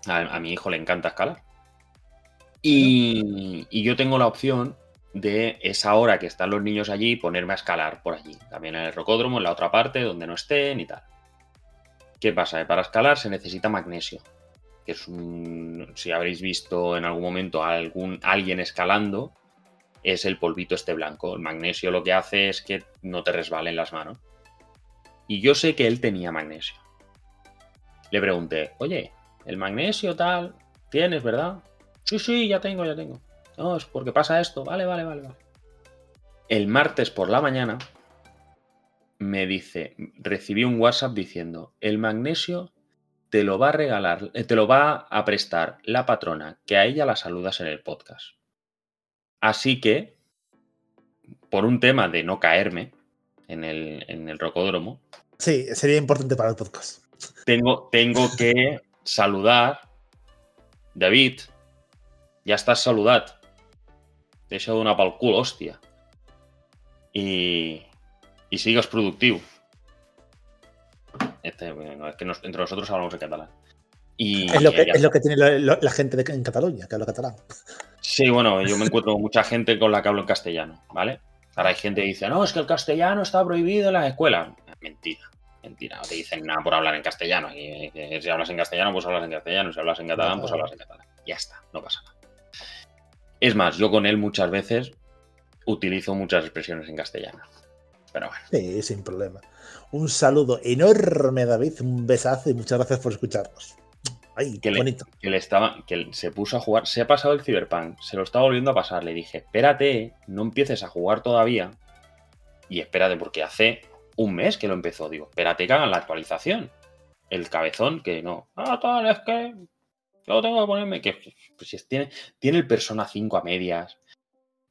A, a mi hijo le encanta escalar. Y, yo tengo la opción de esa hora que están los niños allí, ponerme a escalar por allí. También en el rocódromo, en la otra parte, donde no estén y tal. ¿Qué pasa? Que para escalar se necesita magnesio. Que es un. Si habréis visto en algún momento a algún, alguien escalando, es el polvito este blanco. El magnesio lo que hace es que no te resbalen las manos. Y yo sé que él tenía magnesio. Le pregunté, oye, el magnesio tal, tienes, ¿verdad? Sí, sí, ya tengo, ya tengo. No, es porque pasa esto. Vale, vale, vale, vale. El martes por la mañana me dice, recibí un WhatsApp diciendo, el magnesio te lo va a regalar, eh, te lo va a prestar la patrona, que a ella la saludas en el podcast. Así que, por un tema de no caerme en el, en el rocódromo, Sí, sería importante para el podcast. tengo, tengo que saludar. David, ya estás saludat. Te he echado una pal cul, hòstia. Y, y sigues productiu. Este, bueno, es que nos- entre nosotros hablamos en catalán. Y, Es lo que, es lo que tiene la gente de- en Cataluña, que habla catalán. Sí, bueno, yo me encuentro con mucha gente con la que hablo en castellano, ¿vale? Ahora hay gente que dice, no, es que el castellano está prohibido en las escuelas. Mentira, mentira, no te dicen nada por hablar en castellano. Eh, si hablas en castellano, pues hablas en castellano. Si hablas en catalán, pues hablas en catalán. Ya está, no pasa nada. Es más, yo con él muchas veces utilizo muchas expresiones en castellano. Pero bueno, Sí, sin problema. Un saludo enorme, David. Un besazo y muchas gracias por escucharnos. Ay, Que qué le- bonito. que le estaba, que se puso a jugar, se ha pasado el Cyberpunk, se lo está volviendo a pasar. Le dije, espérate, no empieces a jugar todavía. Y espérate, porque hace un mes que lo empezó. Digo, espérate que hagan la actualización. El cabezón, que no. Ah, tal, es que yo tengo que ponerme. Que pues, tiene, tiene el Persona 5 a medias.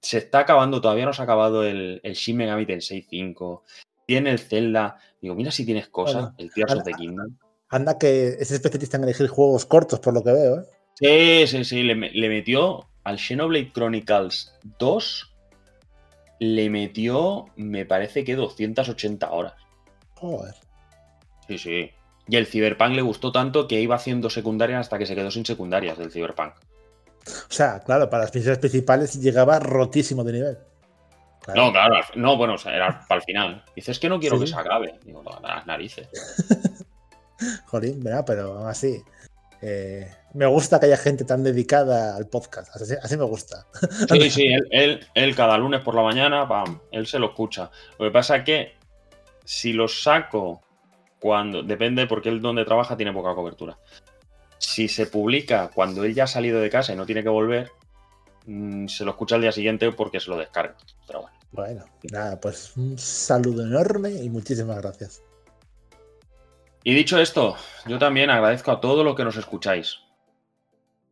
Se está acabando, todavía no se ha acabado el, el Shin Megami Tensei 5. Tiene el Zelda. Digo, mira si tienes cosas. Bueno, el Tears of ahora- the Kingdom. Anda que es especialista en elegir juegos cortos, por lo que veo, ¿eh? Sí, sí, sí. Le metió al Xenoblade Chronicles 2. Le metió, me parece que 280 horas. Joder. Sí, sí. Y el Cyberpunk le gustó tanto que iba haciendo secundarias hasta que se quedó sin secundarias del Cyberpunk. O sea, claro, para las misiones principales llegaba rotísimo de nivel. Claro. No, claro, no, bueno, o sea, era para el final. Dices que no quiero Sí. que se acabe. Digo, "No, las narices. *laughs* Jolín, ¿verdad? Pero aún así. Eh, me gusta que haya gente tan dedicada al podcast. Así, me gusta. Sí, sí, él, él, cada lunes por la mañana, pam, él se lo escucha. Lo que pasa es que si lo saco cuando. Depende porque él donde trabaja tiene poca cobertura. Si se publica cuando él ya ha salido de casa y no tiene que volver, mm, se lo escucha al día siguiente porque se lo descarga. Pero bueno. Bueno, nada, pues un saludo enorme y muchísimas gracias. Y dicho esto, yo también agradezco a todos los que nos escucháis.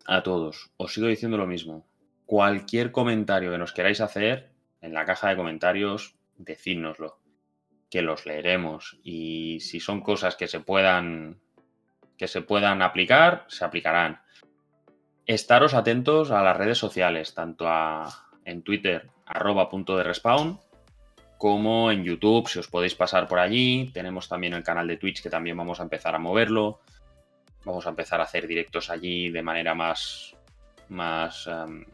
A todos. Os sigo diciendo lo mismo. Cualquier comentario que nos queráis hacer, en la caja de comentarios, decídnoslo. Que los leeremos. Y si son cosas que se puedan. que se puedan aplicar, se aplicarán. Estaros atentos a las redes sociales, tanto a, en Twitter, arroba punto de respawn, como en YouTube, si os podéis pasar por allí. Tenemos también el canal de Twitch que también vamos a empezar a moverlo. Vamos a empezar a hacer directos allí de manera más, más em,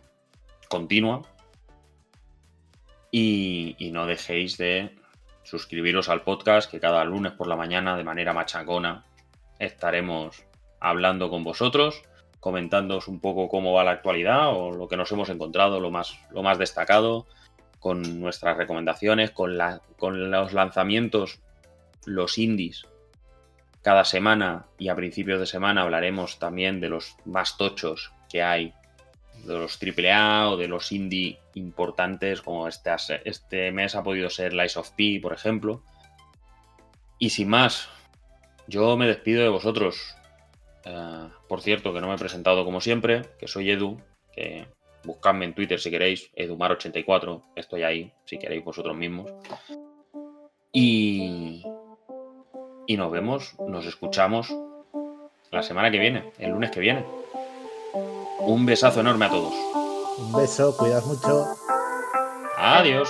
continua. Y, y, no dejéis de suscribiros al podcast que cada lunes por la mañana de manera machacona estaremos hablando con vosotros, comentándoos un poco cómo va la actualidad o lo que nos hemos encontrado, lo más, lo más destacado con nuestras recomendaciones, con, la, con los lanzamientos, los indies. Cada semana y a principios de semana hablaremos también de los más tochos que hay, de los AAA o de los indie importantes, como este, este mes ha podido ser Lies of P, por ejemplo. Y sin más, yo me despido de vosotros. Eh, por cierto, que no me he presentado como siempre, que soy Edu, que Buscadme en Twitter si queréis, Edumar84, estoy ahí, si queréis vosotros mismos. Y, y nos vemos, nos escuchamos la semana que viene, el lunes que viene. Un besazo enorme a todos. Un beso, cuidad mucho. Adiós.